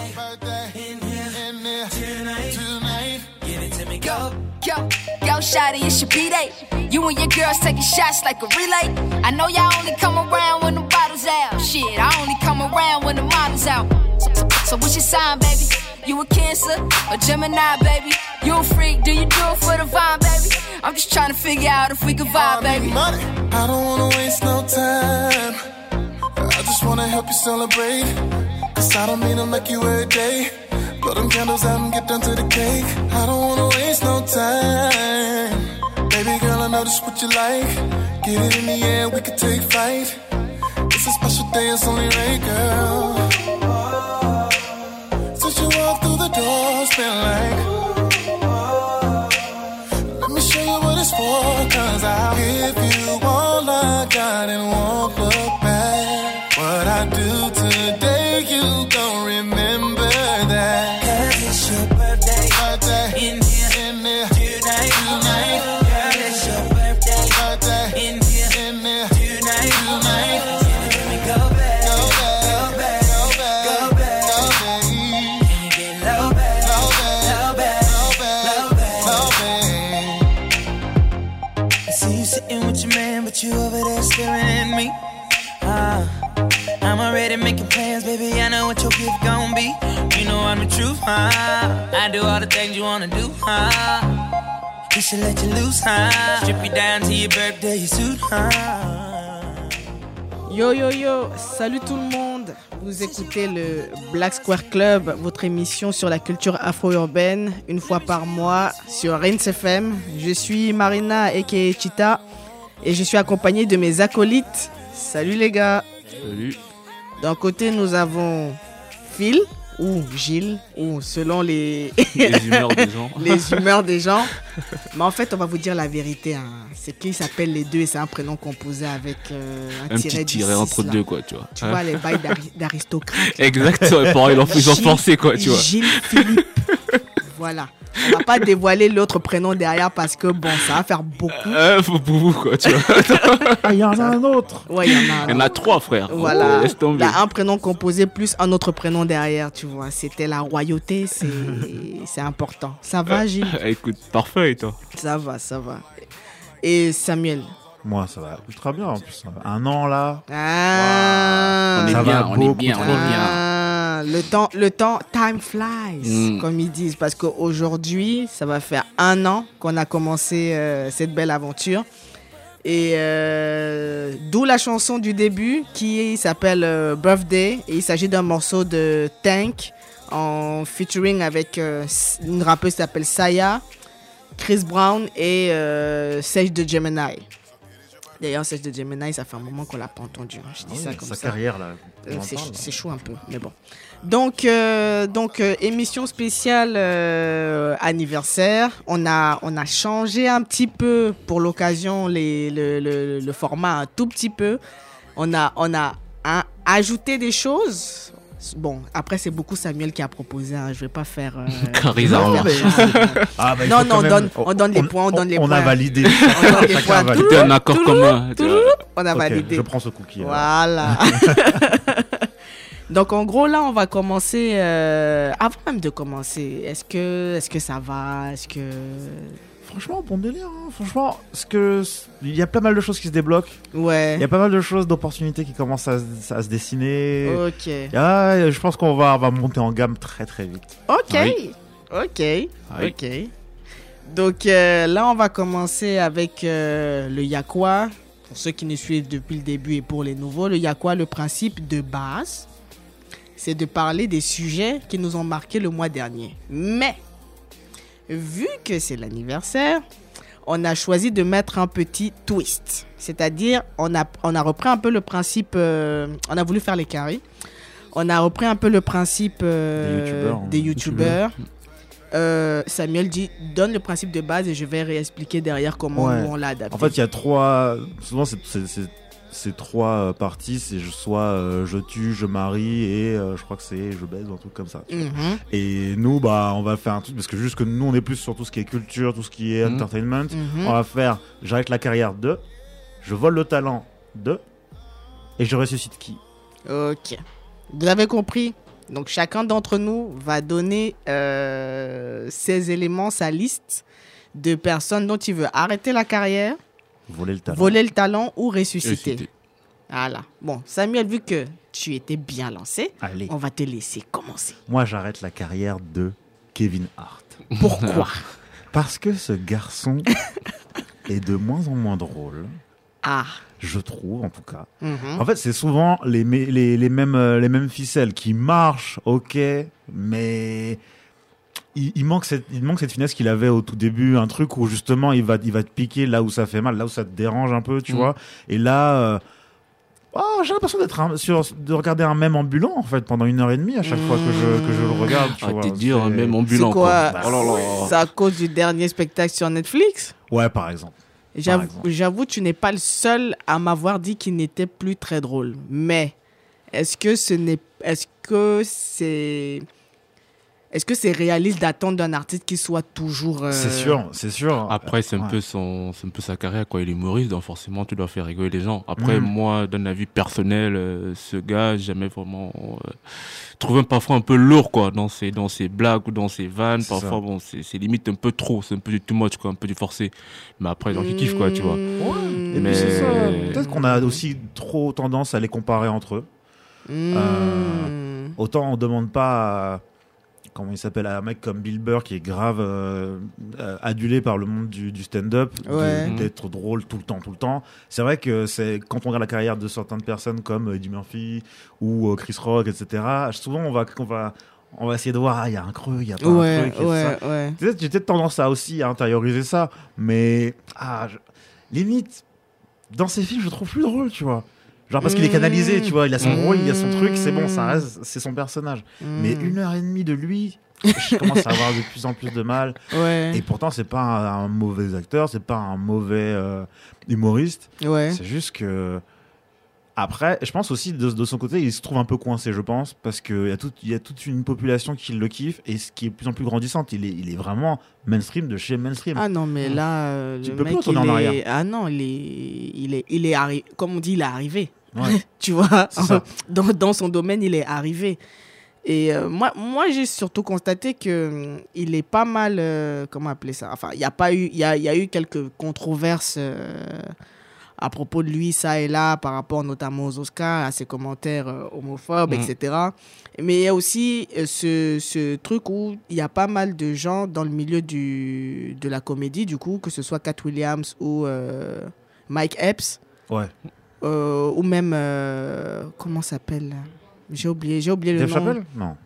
In here, in there, tonight, tonight. Give it to me, go. Go, go, shawty, it's your B-Day. You and your girls taking shots like a relay. I know y'all only come around when the bottles out. Shit, I only come around when the model's out. So, so, so what's your sign, baby? You a Cancer or Gemini, baby? You a freak? Do you do it for the vibe, baby? I'm just trying to figure out if we can vibe, baby. Money. I don't wanna waste no time. I just wanna help you celebrate. Cause I don't mean to make you every day. Blow them candles out and get down to the cake. I don't wanna waste no time. Baby girl, I know this what you like. Get it in the air, we can take flight. It's a special day, it's only right, girl. Since you walked through the door, it's been like. Let me show you what it's for, cause I'll give you all I got and won't huh? I do all the things you wanna do, huh? We should let you loose, huh? Strip you down to your birthday suit, huh? Yo yo yo, salut tout le monde. Vous écoutez le Black Square Club, votre émission sur la culture afro-urbaine, une fois par mois sur Rince FM. Je suis Marina aka Chita et je suis accompagné de mes acolytes. Salut les gars. Salut. D'un côté, nous avons Phil ou Gilles ou selon les Les humeurs des gens. les humeurs des gens. Mais en fait, on va vous dire la vérité. hein. C'est qu'ils s'appellent les deux et c'est un prénom composé avec euh, un, Un tiret petit tiret entre là. deux, quoi, tu vois. Tu Hein vois, les bails d'ari- d'aristocrates. Exactement, pareil, ils en- ils ont Gilles- forcé, quoi, tu vois. Gilles Philippe. voilà. On va pas dévoiler l'autre prénom derrière parce que bon, ça va faire beaucoup. Euh, faut pour vous, quoi, tu vois. Il y en a un autre. Ouais, il y en a. Il y en a trois, frère. Voilà. Oh, laisse tomber. Là, un prénom composé plus un autre prénom derrière, tu vois. C'était la royauté, c'est c'est important. Ça va, Gilles? Ah, Écoute, parfait, et toi. Ça va, ça va. Et Samuel? Moi, ça va ultra bien en plus. Un an là. Ah, On est Ça bien, va on est bien, on est bien. Le temps, le temps, time flies, Mm. comme ils disent, parce qu'aujourd'hui, ça va faire un an qu'on a commencé euh, cette belle aventure. Et euh, d'où la chanson du début qui s'appelle euh, Birthday. Et il s'agit d'un morceau de Tank en featuring avec euh, une rappeuse qui s'appelle Saya, Chris Brown et euh, Sage de Gemini. D'ailleurs, Sage de Gemini, ça fait un moment qu'on l'a pas entendu. hein. Je dis ça comme Sa ça. carrière là. Euh, c'est parle, c'est chaud un peu, mais bon. Donc, euh, donc euh, émission spéciale anniversaire. On a, on a changé un petit peu pour l'occasion les- le, le- le format un tout petit peu. On a, on a hein, ajouté des choses. Bon, après, c'est beaucoup Samuel qui a proposé. hein. Je vais pas faire. euh, Charisme. je vais pas faire- Ah, bah, Non, non, quand on même- donne- on donne les points, on donne les On points. a validé. On donne les points. a validé. C'était un accord commun. On a validé. Je prends ce cookie. Voilà. Donc en gros là on va commencer euh, avant même de commencer. Est-ce que est-ce que ça va? Est-ce que Franchement, bon délire. hein. Franchement, ce que il y a pas mal de choses qui se débloquent. ouais. Il y a pas mal de choses, d'opportunités qui commencent à, se- à se dessiner. Ok. Il y a- je pense qu'on va, va monter en gamme très très vite. Ok. Oui. Ok. Oui. Ok. Donc euh, là on va commencer avec euh, le Yakwa. Pour ceux qui nous suivent depuis le début et pour les nouveaux, le Yakwa, le principe de base, c'est de parler des sujets qui nous ont marqué le mois dernier. Mais vu que c'est l'anniversaire, on a choisi de mettre un petit twist. C'est-à-dire, on a, on a repris un peu le principe, euh, on a voulu faire les carrés. On a repris un peu le principe euh, Des youtubeurs, hein. Euh, Samuel dit donne le principe de base et je vais réexpliquer derrière comment Ouais. on l'a adapté. En fait, il y a trois. Souvent, c'est- c'est trois euh, parties. C'est je- soit euh, je tue, je marie et euh, je crois que c'est je baise ou un truc comme ça. Mhm. Et nous, bah, on va faire un truc parce que juste que nous, on est plus sur tout ce qui est culture, tout ce qui est Mhm. entertainment. Mhm. On va faire j'arrête la carrière de, je vole le talent de, et je ressuscite qui? Ok. Vous avez compris? Donc chacun d'entre nous va donner euh, ses éléments, sa liste de personnes dont il veut arrêter la carrière, Voler le talent. voler le talent ou ressusciter. Ressusciter. Voilà. Bon, Samuel, vu que tu étais bien lancé, Allez. on va te laisser commencer. Moi, j'arrête la carrière de Kevin Hart. Pourquoi? Parce que ce garçon est de moins en moins drôle, Ah. je trouve en tout cas. mhm. En fait, c'est souvent les, les mêmes, euh, les mêmes ficelles qui marchent, ok, mais il, il manque cette, il manque cette finesse qu'il avait au tout début, un truc où justement il va, il va te piquer là où ça fait mal, là où ça te dérange un peu, tu Mm. vois. Et là, euh, oh, j'ai l'impression d'être un- sur, de regarder un même ambulant en fait pendant une heure et demie à chaque fois que je, que je le regarde. Tu Ah, vois. t'es dire, C'est- même ambulant. C'est quoi quoi. Oh là là. C'est à cause du dernier spectacle sur Netflix? Ouais, par exemple. J'avoue, exemple. j'avoue, tu n'es pas le seul à m'avoir dit qu'il n'était plus très drôle. Mais est-ce que ce n'est, est-ce que c'est, est-ce que c'est réaliste d'attendre d'un artiste qu'il soit toujours euh, C'est sûr, c'est sûr. Après, c'est un, Ouais. peu son, c'est un peu sa carrière, quoi. Il est humoriste, donc forcément, tu dois faire rigoler les gens. Après, Mhm. moi, d'un avis personnel, euh, ce gars, j'ai jamais vraiment euh, trouvé parfois un peu lourd, quoi, dans ses, dans ses blagues ou dans ses vannes. Parfois, ça. bon, c'est c'est limite un peu trop, c'est un peu du too much, quoi, un peu du forcé. Mais après, donc, il kiffe, quoi, tu vois. Mmh. Et Mais- puis c'est ça. Peut-être qu'on a aussi trop tendance à les comparer entre eux. Mmh. Euh, Autant on demande pas à, comment il s'appelle un mec comme Bill Burr qui est grave euh, euh, adulé par le monde du, du stand-up Ouais. d'être drôle tout le temps tout le temps c'est vrai que c'est quand on regarde la carrière de certaines personnes comme Eddie Murphy ou euh, Chris Rock etc souvent on va on va on va essayer de voir ah il y a un creux il y a pas un Ouais, truc et ouais, ouais. Peut-être- J'ai peut-être tendance à aussi à intérioriser ça, mais ah, je- limite, dans ses films, je trouve plus drôle, tu vois. Genre parce qu'il est canalisé, Mmh. tu vois, il a son Mmh. rôle, il a son truc, c'est bon, ça reste, c'est son personnage. Mais Mmh. une heure et demie de lui, je commence à avoir de plus en plus de mal. Ouais. Et pourtant, c'est pas un, un mauvais acteur, c'est pas un mauvais euh, humoriste. ouais. C'est juste que. Après, je pense aussi de, de son côté, il se trouve un peu coincé, je pense, parce qu'il y, a y a toute une population qui le kiffe et ce qui est de plus en plus grandissante. Il est, il est vraiment mainstream de chez mainstream. Ah non, mais là, euh, Tu le peux plus mec, retourner il en est... arrière. Ah non, il est, il est, il est arri- comme on dit, il est arrivé. Ouais. tu vois, dans, dans son domaine, il est arrivé. Et euh, moi, moi j'ai surtout constaté que hum, il est pas mal, euh, comment appeler ça? Enfin, il y a pas eu, il y a, y a eu quelques controverses euh, à propos de lui, ça et là, par rapport notamment aux Oscars, à ses commentaires homophobes, Mhm. etc. Mais il y a aussi ce, ce truc où il y a pas mal de gens dans le milieu du, de la comédie, du coup, que ce soit Cat Williams ou Mike Epps, Ouais. Euh, ou même euh, comment s'appelle? J'ai oublié j'ai oublié le Dave nom Chappelle? Non.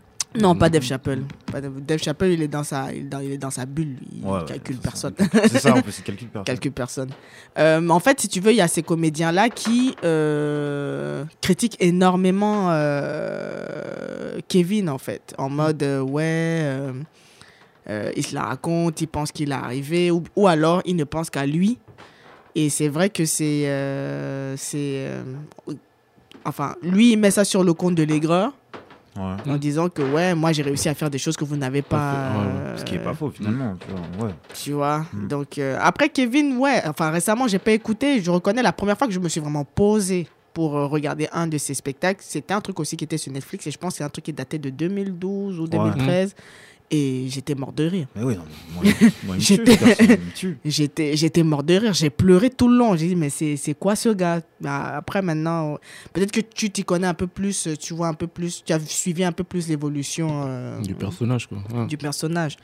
non pas Dave Chappelle Pas Dave, Dave Chappelle il est dans sa il est dans, il est dans sa bulle lui. il Ouais, calcule personne. C'est ça, en plus, c'est calcul personne. calcule personne Euh, mais en fait si tu veux il y a ces comédiens là qui euh, critiquent énormément euh, Kevin en fait en mode ouais il se la raconte il pense qu'il est arrivé ou, ou alors il ne pense qu'à lui et c'est vrai que c'est euh, c'est euh, enfin lui il met ça sur le compte de l'aigreur Ouais. en disant que ouais moi j'ai réussi à faire des choses que vous n'avez pas ouais, ouais. euh, Ce qui est pas faux, finalement. Tu vois, ouais. tu vois? Mm. donc euh, après Kevin ouais enfin récemment j'ai pas écouté je reconnais la première fois que je me suis vraiment posé pour euh, regarder un de ses spectacles c'était un truc aussi qui était sur Netflix et je pense que c'est un truc qui datait de 2012 ou 2013 et j'étais mort de rire Mais oui, non, moi, moi, J'étais-. J'étais, mort de rire, j'ai pleuré tout le long. J'ai dit, mais c'est, c'est quoi ce gars? Bah, Après, maintenant, peut-être que tu t'y connais un peu plus, tu vois un peu plus, tu as suivi un peu plus l'évolution euh, Du personnage, quoi. Ouais. du personnage.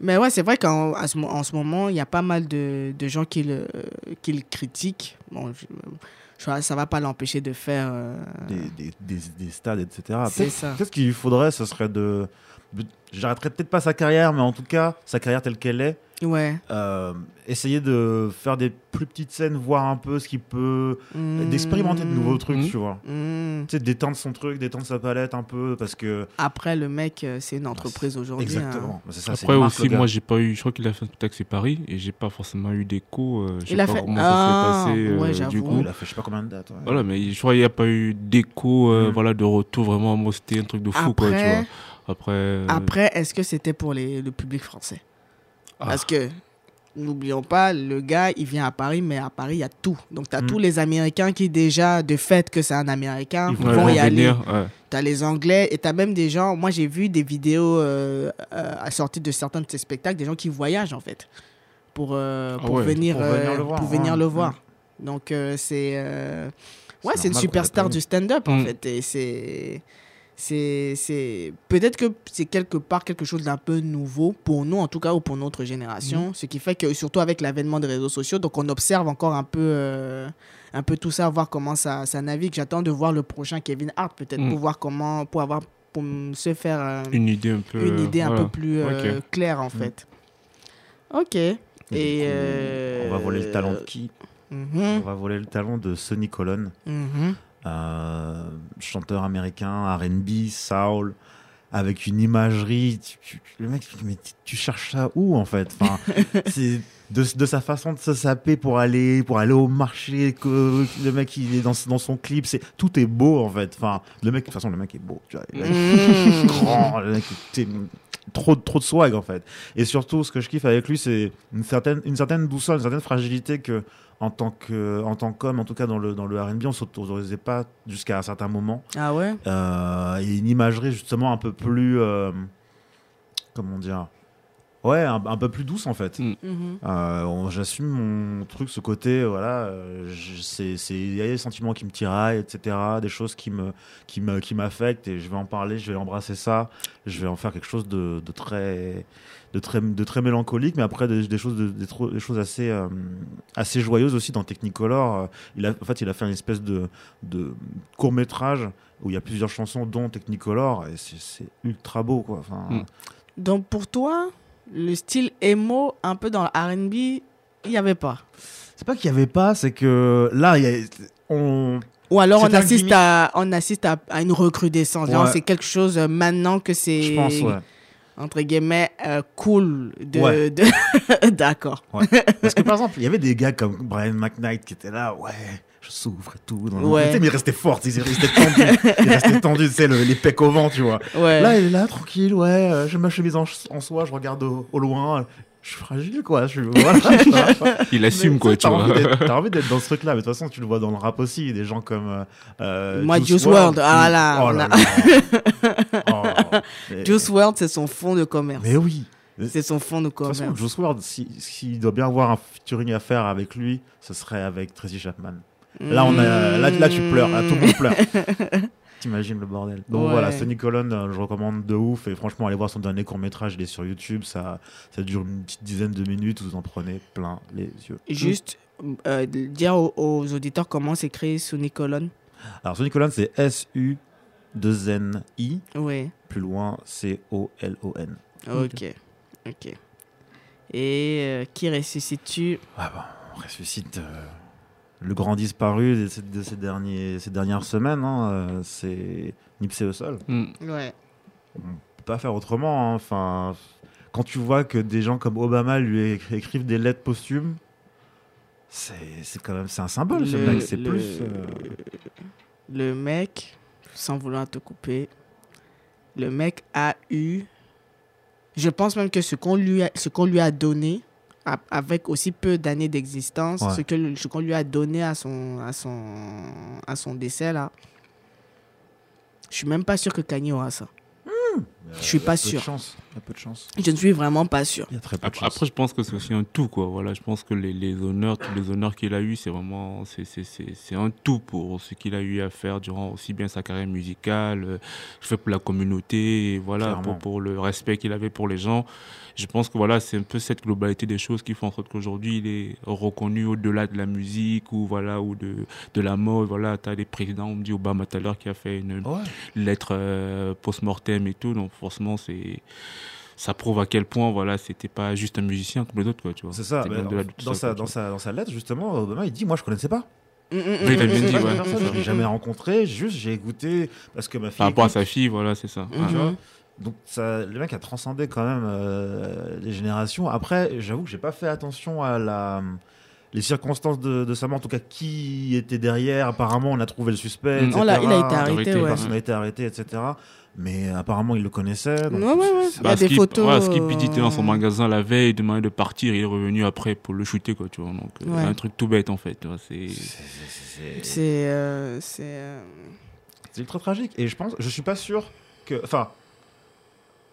Mais ouais, c'est vrai qu'en ce, en ce moment, il y a pas mal de, de gens qui le, qui le critiquent. Bon, je, ça va pas l'empêcher de faire. euh, Des, des, des, des stades, etc. C'est Peut-être ça. peut-être qu'il faudrait, ce serait de. J'arrêterais peut-être pas sa carrière, mais en tout cas, sa carrière telle qu'elle est, Ouais. euh, essayer de faire des plus petites scènes, voir un peu ce qu'il peut. d'expérimenter de nouveaux trucs, Mmh. tu vois. Mmh. Tu sais, d'étendre son truc, d'étendre sa palette un peu, parce que. Après, le mec, euh, c'est une entreprise aujourd'hui. hein. Exactement. Bah, c'est ça, c'est Après marque, aussi, moi j'ai pas eu, je crois qu'il a fait un spectacle c'est Paris et j'ai pas forcément eu d'écho. euh, je sais Il a pas fait- comment Ah, ça s'est passé. euh, ouais, du j'avoue. coup. Il a fait je sais pas combien de dates. ouais. Voilà, mais je crois qu'il n'y a pas eu d'écho, euh, Mm. voilà, de retour vraiment. Moi c'était un truc de fou, quoi, tu vois. Après. euh, Après, est-ce que c'était pour les, le public français? Ah. Parce que, n'oublions pas, le gars, il vient à Paris, mais à Paris, il y a tout. Donc, tu as Mm. tous les Américains qui, déjà, de fait que c'est un Américain, Ils vont, vont y aller. ouais. as les Anglais et tu as même des gens. Moi, j'ai vu des vidéos euh, euh, de certains de ces spectacles, des gens qui voyagent en fait pour, euh, Ah pour, ouais, venir, pour venir euh, le voir, pour venir ouais. le voir. Donc, euh, c'est. euh, ouais, C'est une superstar du stand-up en Mm. fait. Et c'est. C'est, c'est peut-être que c'est quelque part quelque chose d'un peu nouveau pour nous en tout cas ou pour notre génération. Mm. ce qui fait que surtout avec l'avènement des réseaux sociaux donc on observe encore un peu euh, un peu tout ça voir comment ça, ça navigue. J'attends de voir le prochain Kevin Hart peut-être pour voir comment pour avoir pour se faire euh, Une idée un peu. une idée un voilà. peu plus euh, claire en fait. Ok. Et, Et du coup, euh, On va voler le talent de qui? Mhm, On va voler le talent de Sonny Colon, mhm. Chanteur américain, R&B, soul, avec une imagerie. tu- tu- le mec, mais tu, tu cherches ça où en fait? Enfin, c'est de, de sa façon de se saper pour aller pour aller au marché. Que, le mec, il est dans, dans son clip. C'est tout est beau en fait. Enfin, le mec, de toute façon, le mec est beau. Tu vois, le mec est Mm. grand, le mec, trop trop de swag en fait. Et surtout, ce que je kiffe avec lui, c'est une certaine une certaine douceur, une certaine fragilité que en tant que en tant qu'homme, en tout cas dans le dans le R&B, on s'autorisait pas jusqu'à un certain moment. ah ouais? Euh, et une imagerie justement un peu plus euh, comment dire ouais un, un peu plus douce en fait Mm. Mhm. euh, on- j'assume mon truc ce côté euh, voilà euh, c'est c'est il y a des sentiments qui me tiraillent etc des choses qui me qui me qui m'affectent et je vais en parler je vais embrasser ça je vais en faire quelque chose de, de très de très de très mélancolique mais après des, des choses de- des, choses assez euh, assez joyeuses aussi dans Technicolor il a en fait il a fait une espèce de de court métrage où il y a plusieurs chansons dont Technicolor et c'est c'est ultra beau quoi enfin Mm. donc pour toi le style emo un peu dans le R&B il y avait pas c'est pas qu'il y avait pas c'est que là il y a on Ou alors on assiste, à, on assiste à, à une recrudescence. Ouais. c'est quelque chose euh, maintenant que c'est, je pense ouais entre guillemets, euh, cool. De, Ouais. de- D'accord. Parce que par exemple, il y avait des gars comme Brian McKnight qui étaient là, ouais, je souffre et tout. Dans Ouais. Mais il restait fort, il restait tendu. il restait tendu, tu sais, le- les pecs au vent, tu vois. Ouais. Là, il est là, tranquille, ouais, euh, j'ai ma chemise en, en soie, je regarde au, au loin. Je suis fragile, quoi. Je voilà. Il assume, Mais quoi, tu t'as vois. envie d'être- T'as envie d'être dans ce truc-là, mais de toute façon, tu le vois dans le rap aussi. Des gens comme. euh, euh, Moi, Juice WRLD, ah là, Oh là. Oh, mais- Juice WRLD, c'est son fond de commerce. Mais oui. C'est son fond de De toute façon, commerce. Juice WRLD, si- s'il doit bien avoir un featuring à faire avec lui, ce serait avec Tracy Chapman. Là, on a, là, là, tu pleures, là, tout le monde pleure. T'imagines le bordel. Donc Ouais. voilà, Sonny Colon, euh, je recommande de ouf. Et franchement, allez voir son dernier court métrage, il est sur YouTube. Ça, ça dure une petite dizaine de minutes, vous en prenez plein les yeux. Juste euh, dire aux, aux auditeurs comment s'écrit Sonny Colon. Alors, Sonny Colon, c'est S-U-2-N-I. Oui. Plus loin, C-O-L-O-N. Ok. Ok. Et euh, qui ressuscite-tu? Ah bon, on ressuscite euh, le grand disparu de ces, de ces derniers, ces dernières semaines. hein, euh, c'est Nipsey Hussle. Mm. Ouais. On peut pas faire autrement. hein, Enfin, quand tu vois que des gens comme Obama lui écri- écrivent des lettres posthumes, c'est quand même c'est un symbole. Le- mec, c'est le- plus. euh, Le mec, sans vouloir te couper, le mec a eu. Je pense même que ce qu'on lui, a- ce qu'on lui a donné, avec aussi peu d'années d'existence, Ouais. ce que ce qu'on lui a donné à son, à son, à son décès là, je suis même pas sûr que Kanye aura ça. Je suis pas sûr. De. Il y a peu de chance. Je ne suis vraiment pas sûr. Il y a très peu de Après, chance. après, je pense que c'est aussi un tout, quoi. Voilà, je pense que les, les honneurs, tous les honneurs qu'il a eu, c'est vraiment, c'est, c'est, c'est, c'est un tout pour ce qu'il a eu à faire durant aussi bien sa carrière musicale, euh, fait pour la communauté, et voilà, pour, pour le respect qu'il avait pour les gens. Je pense que voilà, c'est un peu cette globalité des choses qui font en sorte qu'aujourd'hui, il est reconnu au-delà de la musique ou voilà, ou de, de la mode. Voilà, t'as des présidents, on me dit Obama tout à l'heure qui a fait une, Ouais. lettre euh, post-mortem et tout. Donc forcément, c'est ça prouve à quel point voilà, c'était pas juste un musicien comme les autres quoi, tu vois. C'est ça. De dans, ça, sa, quoi, dans, tu sa, dans sa lettre, justement, Obama, il dit Moi, je connaissais pas. Mm, mm, Oui, il a mm, bien mm, dit, mm, ouais. Personne, je l'ai jamais rencontré. Juste, j'ai écouté parce que ma fille. Par rapport à sa fille, voilà, c'est ça. Ouais. tu vois. Donc ça, le mec a transcendé quand même euh, les générations. Après, j'avoue que j'ai pas fait attention à la les circonstances de, de sa mort, en tout cas qui était derrière. Apparemment, on a trouvé le suspect. Etc. Là, il a été arrêté, Arrêté, La ouais. personne a été arrêtée, etc. Mais apparemment, il le connaissait. donc Ouais, ouais, ouais. c'est- Il y a des photos, ouais, Skip euh, il était dans son magasin la veille, il demandait de partir, il est revenu après pour le shooter, quoi, tu vois. Donc, euh, Ouais. un truc tout bête, en fait. c'est... c'est- c'est- c'est- C'est. euh, c'est. euh, ultra tragique. Et je pense, je suis pas sûr que. Enfin.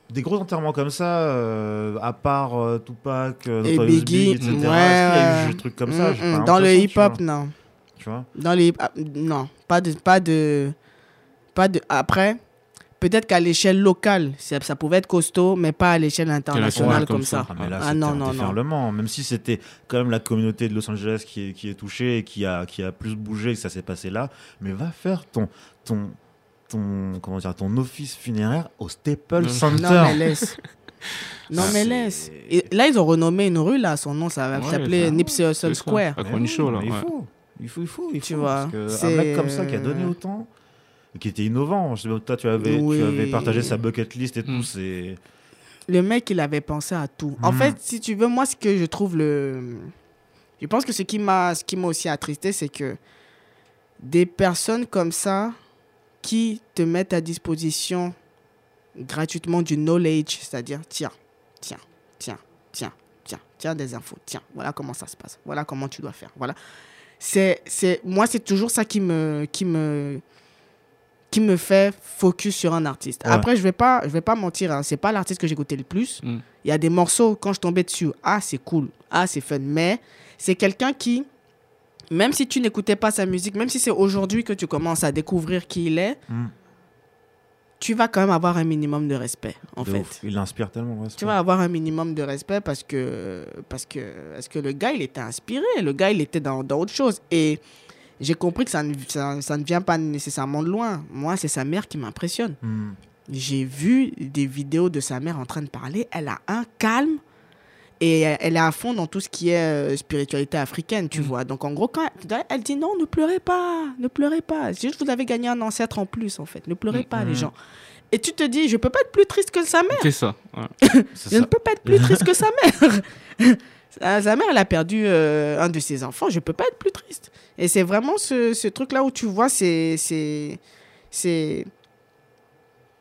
Des gros enterrements comme ça, euh, à part euh, Tupac, euh, Et Biggie, Big, etc. qu'il y a eu ouais. des trucs comme ça? Mm, mm. pas Dans le hip-hop, non. Tu vois? Dans les hip- non, pas de pas de pas de après peut-être qu'à l'échelle locale, ça, ça pouvait être costaud mais pas à l'échelle internationale comme, comme ça. ça. Ah, mais là, Ah, non, un non, non. Même si c'était quand même la communauté de Los Angeles qui est, qui est touchée et qui a, qui a plus bougé que ça s'est passé là. Mais va faire ton, ton, ton, comment dire, ton office funéraire au Staples Center. Non mais laisse. Non Ah, mais laisse. Et là ils ont renommé une rue là, son nom ça va s'appeler ça- Nipsey Hussle ça. Square. Oui, Show, là. il ouais. faut. Il faut, il faut, il Tu faut. vois, parce que c'est- un mec comme ça qui a donné autant, qui était innovant. Je sais pas, toi, tu avais, Oui. tu avais partagé sa bucket list et tout. Mm. C'est Le mec, il avait pensé à tout. En Mhm. fait, si tu veux, moi, ce que je trouve le. Je pense que ce qui m'a ce qui m'a aussi attristé, c'est que des personnes comme ça qui te mettent à disposition gratuitement du knowledge, c'est-à-dire, tiens, tiens, tiens, tiens, tiens, tiens des infos, tiens, voilà comment ça se passe, voilà comment tu dois faire, voilà. C'est, c'est, moi, c'est toujours ça qui me, qui me, qui me fait focus sur un artiste. Ouais. Après, je vais pas, je vais pas mentir, hein, c'est pas l'artiste que j'écoutais le plus. Mm. Il y a des morceaux quand je tombais dessus, ah c'est cool, ah c'est fun, mais c'est quelqu'un qui, même si tu n'écoutais pas sa musique, même si c'est aujourd'hui que tu commences à découvrir qui il est, Mm. tu vas quand même avoir un minimum de respect, en de fait. ouf. Il inspire tellement. Tu vas avoir un minimum de respect parce que, parce que, parce que le gars, il était inspiré. Le gars, il était dans, dans autre chose. Et j'ai compris que ça ne, ça, ça ne vient pas nécessairement de loin. Moi, c'est sa mère qui m'impressionne. Mm. J'ai vu des vidéos de sa mère en train de parler. Elle a un calme et elle est à fond dans tout ce qui est euh, spiritualité africaine, tu Mm. vois. Donc, en gros, quand elle, elle dit non, ne pleurez pas, ne pleurez pas. C'est juste vous avez gagné un ancêtre en plus, en fait. Ne pleurez Mm. pas, les gens. Et tu te dis, je peux pas être plus triste que sa mère. C'est ça. ouais. Je ça. ne peux pas être plus triste que sa mère. sa sa mère, elle a perdu euh, un de ses enfants. Je ne peux pas être plus triste. Et c'est vraiment ce, ce truc-là où tu vois, c'est.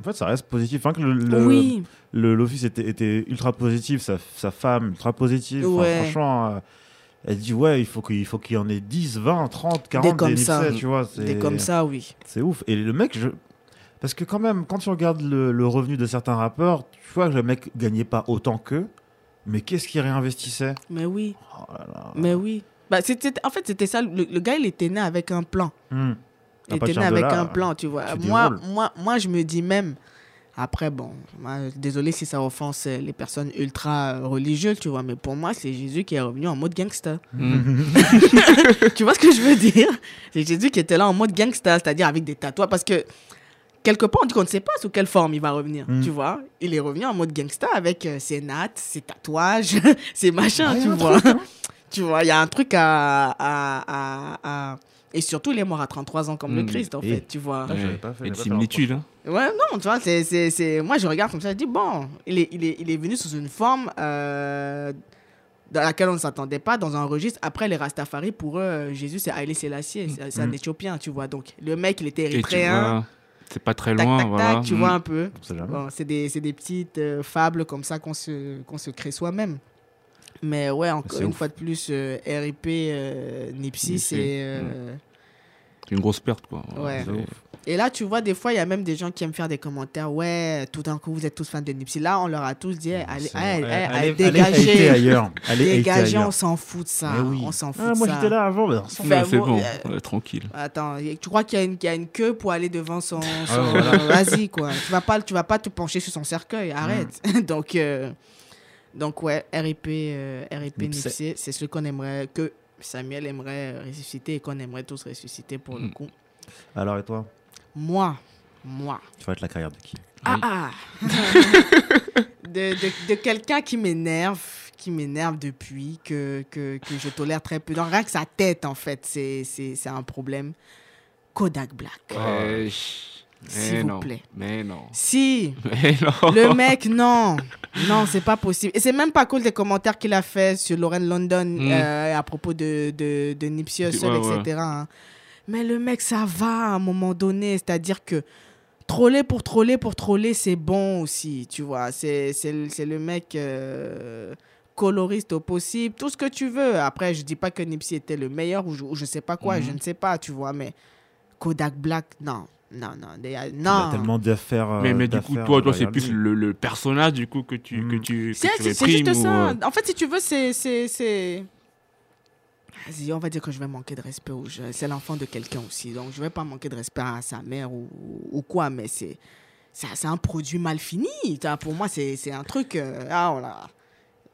En fait, ça reste positif. Enfin, que le, Oui, l'office était, était ultra positif, sa, sa femme ultra positive. Enfin, Ouais. franchement, euh, elle dit ouais, il faut qu'il faut qu'il y en ait 10, 20, 30, 40 comme des ça. Tu vois. des c'est- comme ça, oui. C'est ouf. Et le mec, je... parce que quand même, quand tu regardes le, le revenu de certains rappeurs, tu vois que le mec gagnait pas autant qu'eux, mais qu'est-ce qu'il réinvestissait? Mais oui, Oh là là. mais oui. Bah, c'était, en fait, c'était ça. Le, le gars, il était né avec un plan. Hmm. Il était né avec là, un plan, tu vois. tu Moi, déroules. moi, moi, je me dis même. Après, bon, moi, désolé si ça offense euh, les personnes ultra euh, religieuses, tu vois, mais pour moi, c'est Jésus qui est revenu en mode gangster. Mm. tu vois ce que je veux dire? C'est Jésus qui était là en mode gangster, c'est-à-dire avec des tatouages. Parce que quelque part, on dit qu'on ne sait pas sous quelle forme il va revenir. Mm. Tu vois Il est revenu en mode gangster avec euh, ses nattes, ses tatouages, ses machins, Ouais, tu vois. Tu vois, il y a un truc à. à, à, à- Et surtout, il est mort à 33 ans comme le Mm. Christ, en Et- fait, tu vois. Ah, Ouais. pas fait, Et de similitude. hein. Ouais, non, tu vois, c'est, c'est, c'est... moi je regarde comme ça, je dis, bon, il est, il est, il est venu sous une forme euh, dans laquelle on ne s'attendait pas, dans un registre. Après, les Rastafari, pour eux, Jésus, c'est Haile Selassie, c'est, c'est un Mm. Éthiopien, tu vois. Donc, le mec, il était érythréen, c'est pas très tac, loin. tac, voilà. tac, tu vois un peu. Bon, c'est, des, c'est des petites euh, fables comme ça qu'on se, qu'on se crée soi-même. Mais ouais, encore une ouf. fois de plus, euh, RIP, euh, Nipsey, Nipsey, c'est... euh, C'est une grosse perte, quoi. Ouais. c'est- Et là, tu vois, des fois, il y a même des gens qui aiment faire des commentaires. Ouais, tout d'un coup, vous êtes tous fans de Nipsey. Là, on leur a tous dit, allez, allez, allez- allez, allez- allez, allez hater dégagez. ailleurs. Allez hater Dégagez, ailleurs. on s'en fout de ça. Oui. On s'en fout Ah, de moi ça. j'étais là avant, mais on s'en Enfin, Ouais, c'est bon, euh, ouais, tranquille. Attends, tu crois qu'il y, a une- qu'il y a une queue pour aller devant son... son- voilà. Vas-y, quoi. Tu vas, pas, tu vas pas te pencher sur son cercueil. Arrête. donc, euh, donc, ouais, RIP, euh, RIP Nipsey. C'est ce qu'on aimerait, que Samuel aimerait ressusciter et qu'on aimerait tous ressusciter pour le Mm. coup. Alors et toi? Moi, moi, Tu vas être la carrière de qui? Ah, ah. de, de, de quelqu'un qui m'énerve, qui m'énerve depuis, que, que, que je tolère très peu. Donc, rien que sa tête, en fait, c'est, c'est, c'est un problème. Kodak Black. Ouais, S'il vous plaît. Mais non. Si, Mais non. le mec, non. Non, c'est pas possible. Et c'est même pas cool des commentaires qu'il a fait sur Lauren London Mm. euh, à propos de, de, de Nipsey Hussle, Ouais, ouais. etc. hein. Mais le mec, ça va à un moment donné. C'est-à-dire que troller pour troller pour troller, c'est bon aussi, tu vois. C'est, le- mec euh, coloriste au possible, tout ce que tu veux. Après, je dis pas que Nipsey était le meilleur ou je, ou je sais pas quoi, je ne sais pas, tu vois. Mais Kodak Black, non. Non, non, des- euh, Il a non. tellement d'affaires. euh, Mais, mais du coup, toi, toi c'est derrière plus le, le personnage du coup que tu, que Mm. tu, que C'est tu c'est- c'est juste ou, ça. euh, En fait, si tu veux, c'est. c'est- c'est- Vas-y, on va dire que je vais manquer de respect. ou je- C'est l'enfant de quelqu'un aussi. Donc, je vais pas manquer de respect à sa mère ou, ou quoi, mais c'est. C'est c'est un produit mal fini. T'as- Pour moi, c'est c'est un truc. euh, ah, on l'a.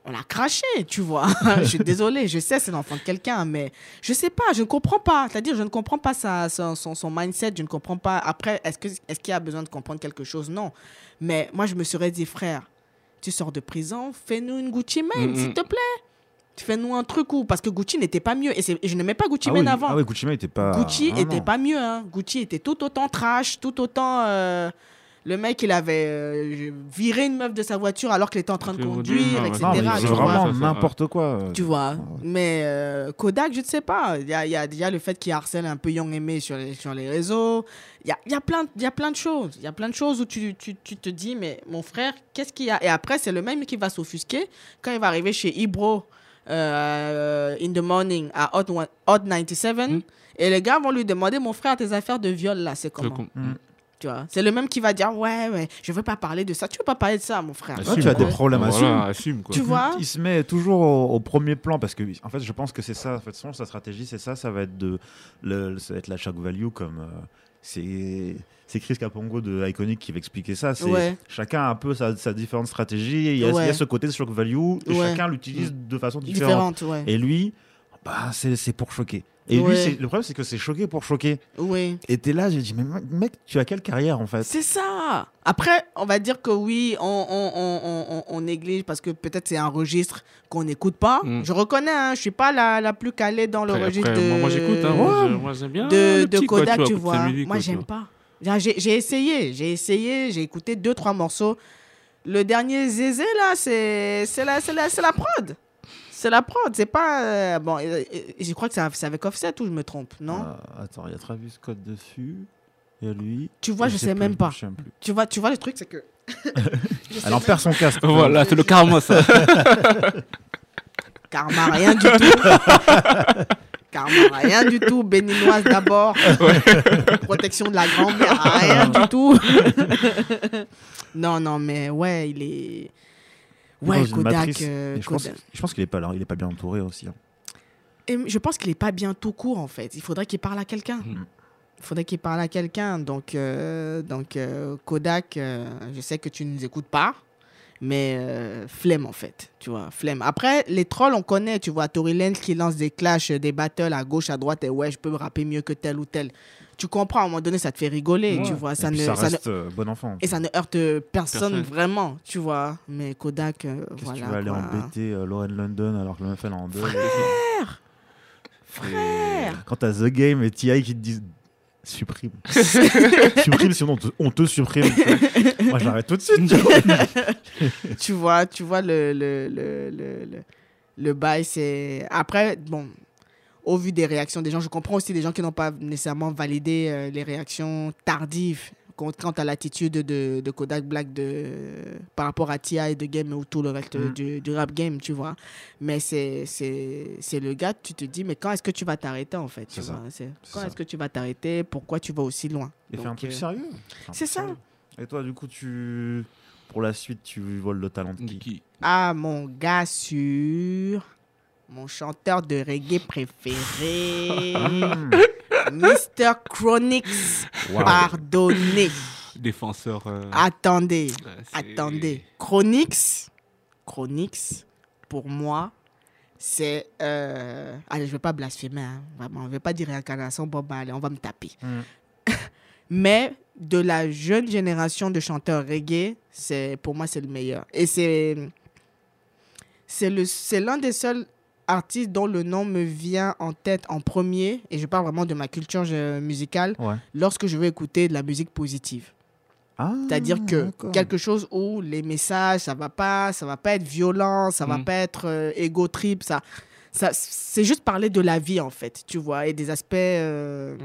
On l'a craché, tu vois. je suis désolée, je sais, c'est l'enfant de quelqu'un, mais je sais pas, je ne comprends pas. C'est-à-dire, je ne comprends pas sa, son, son, son mindset, je ne comprends pas. Après, est-ce qu'il est qu'il y a besoin de comprendre quelque chose? Non. Mais moi, je me serais dit, frère, tu sors de prison, fais-nous une Gucci Mane, Mhm. s'il te plaît. Fais-nous un truc où. Parce que Gucci n'était pas mieux. Et, et je n'aimais pas Gucci Ah Mane oui, avant. Ah oui, Gucci Mane était pas. Gucci Ah, était non. pas mieux. Hein. Gucci était tout autant trash, tout autant. euh, le mec, il avait euh, viré une meuf de sa voiture alors qu'il était en train de conduire, etc. Non, tu c'est vraiment n'importe quoi. euh. Tu vois. Mais euh, Kodak, je ne sais pas. Il y a, il y, a, il y a le fait qu'il harcèle un peu Young Aimé sur les, sur les réseaux. Il y a, il y, a plein, il y a plein de choses. Il y a plein de choses où tu, tu, tu te dis, mais mon frère, qu'est-ce qu'il y a? Et après, c'est le même qui va s'offusquer quand il va arriver chez Ibro euh, in the morning à Hot, One- Hot 97. Mm. Et les gars vont lui demander, mon frère, tes affaires de viol, là, c'est comment? com- Mm. Tu vois C'est le même qui va dire, ouais, ouais, je veux pas parler de ça. Tu veux pas parler de ça, mon frère Assume, tu as des problèmes, Voilà, assume quoi. Tu vois Il se met toujours au, au premier plan parce que, en fait, je pense que c'est ça. En fait, son, sa stratégie, c'est ça. Ça va être de, le, ça va être la shock value comme euh, c'est. C'est Chris Capongo de Iconic qui va expliquer ça. C'est Ouais. chacun a un peu sa, sa différente stratégie. Il y, a, Ouais. il y a ce côté de shock value et Ouais. chacun l'utilise de façon différente. Différente, ouais. Et lui, bah, c'est c'est pour choquer. Et Ouais. lui, le problème, c'est que c'est choqué pour choquer. Oui. Et t'es là, j'ai dit, mais mec, tu as quelle carrière en fait? C'est ça. Après, on va dire que oui, on, on, on, on, néglige parce que peut-être c'est un registre qu'on n'écoute pas. Mm. Je reconnais, hein, je suis pas la, la plus calée dans le Après- registre après, de, moi, moi, j'écoute, hein, moi, je- moi, j'aime bien de, le de petit, quoi, Kodak, tu vois. sa musique, Moi, tu j'aime vois. pas. J'ai j'ai essayé, j'ai essayé, j'ai écouté deux, trois morceaux. Le dernier Zézé, là, c'est c'est la, c'est la, c'est la prod. C'est la prod, c'est pas... euh, bon, euh, euh, je crois que c'est c'est avec Offset ou je me trompe, non? Euh, Attends, il y a Travis Scott dessus. Il y a lui. Tu vois, je sais plus, même pas. je sais plus. tu vois, tu vois, le truc, c'est que... Je sais Elle en même perd son casque. Voilà, c'est le karma ça. Karma, rien du tout. Karma, rien du tout. Béninoise d'abord. Protection de la grand-mère, rien du tout. non, non, mais ouais, il est. Dans Ouais, une Kodak. matrice. euh, Et je pense, Kodak. je pense qu'il est pas là, il est pas bien entouré aussi. hein. Et je pense qu'il est pas bien tout court, en fait. Il faudrait qu'il parle à quelqu'un. Mhm. Il faudrait qu'il parle à quelqu'un. Donc, euh, donc euh, Kodak, euh, je sais que tu ne nous écoutes pas. Mais euh, flemme en fait, tu vois, flemme. Après, les trolls, on connaît, tu vois, Tory Lanez qui lance des clashs, des battles à gauche, à droite, et ouais, je peux me rapper mieux que tel ou tel. Tu comprends, à un moment donné, ça te fait rigoler, Ouais. tu vois. Ça Et ne, ça ça ne- reste euh, bon enfant. et ça ne heurte personne, Personne. vraiment, tu vois. Mais Kodak, euh, voilà. que tu vas aller embêter euh, Lauren London alors que le meuf elle est en deuil Frère Frère Quand t'as The Game et T.I. qui te disent supprime. supprime sinon on te, on te supprime. Moi j'arrête tout de suite. tu vois. tu vois, tu vois le, le, le, le, le, le bail, c'est... Après, bon, au vu des réactions des gens, je comprends aussi des gens qui n'ont pas nécessairement validé euh, les réactions tardives quant à l'attitude de, de Kodak Black de, par rapport à T.I. de Game ou tout le reste Mm. du, du rap game, tu vois. Mais c'est c'est c'est le gars, tu te dis, mais quand est-ce que tu vas t'arrêter, en fait tu vois Quand est-ce que tu vas t'arrêter? Pourquoi tu vas aussi loin? Et fais un truc euh, sérieux. C'est ça. sérieux. Et toi du coup tu pour la suite tu voles le talent de qui? Qui- Ah, mon gars sur mon chanteur de reggae préféré. Mr. Chronix. Waouh. Pardonnez. Défenseur. euh, Attendez, attendez. Chronix, Chronix, pour moi, c'est. Euh... Allez, je vais pas blasphémer, hein, vraiment. Je vais pas dire réincarnation. Bon, bah, allez, on va me taper. Mm. Mais de la jeune génération de chanteurs reggae, c'est pour moi c'est le meilleur. Et c'est c'est le c'est l'un des seuls artistes dont le nom me vient en tête en premier et je parle vraiment de ma culture musicale Ouais. lorsque je veux écouter de la musique positive. Ah, C'est-à-dire que quelque chose où les messages ça va pas, ça va pas être violent, ça va Mm. pas être euh, ego trip, ça ça c'est juste parler de la vie en fait, tu vois, et des aspects euh,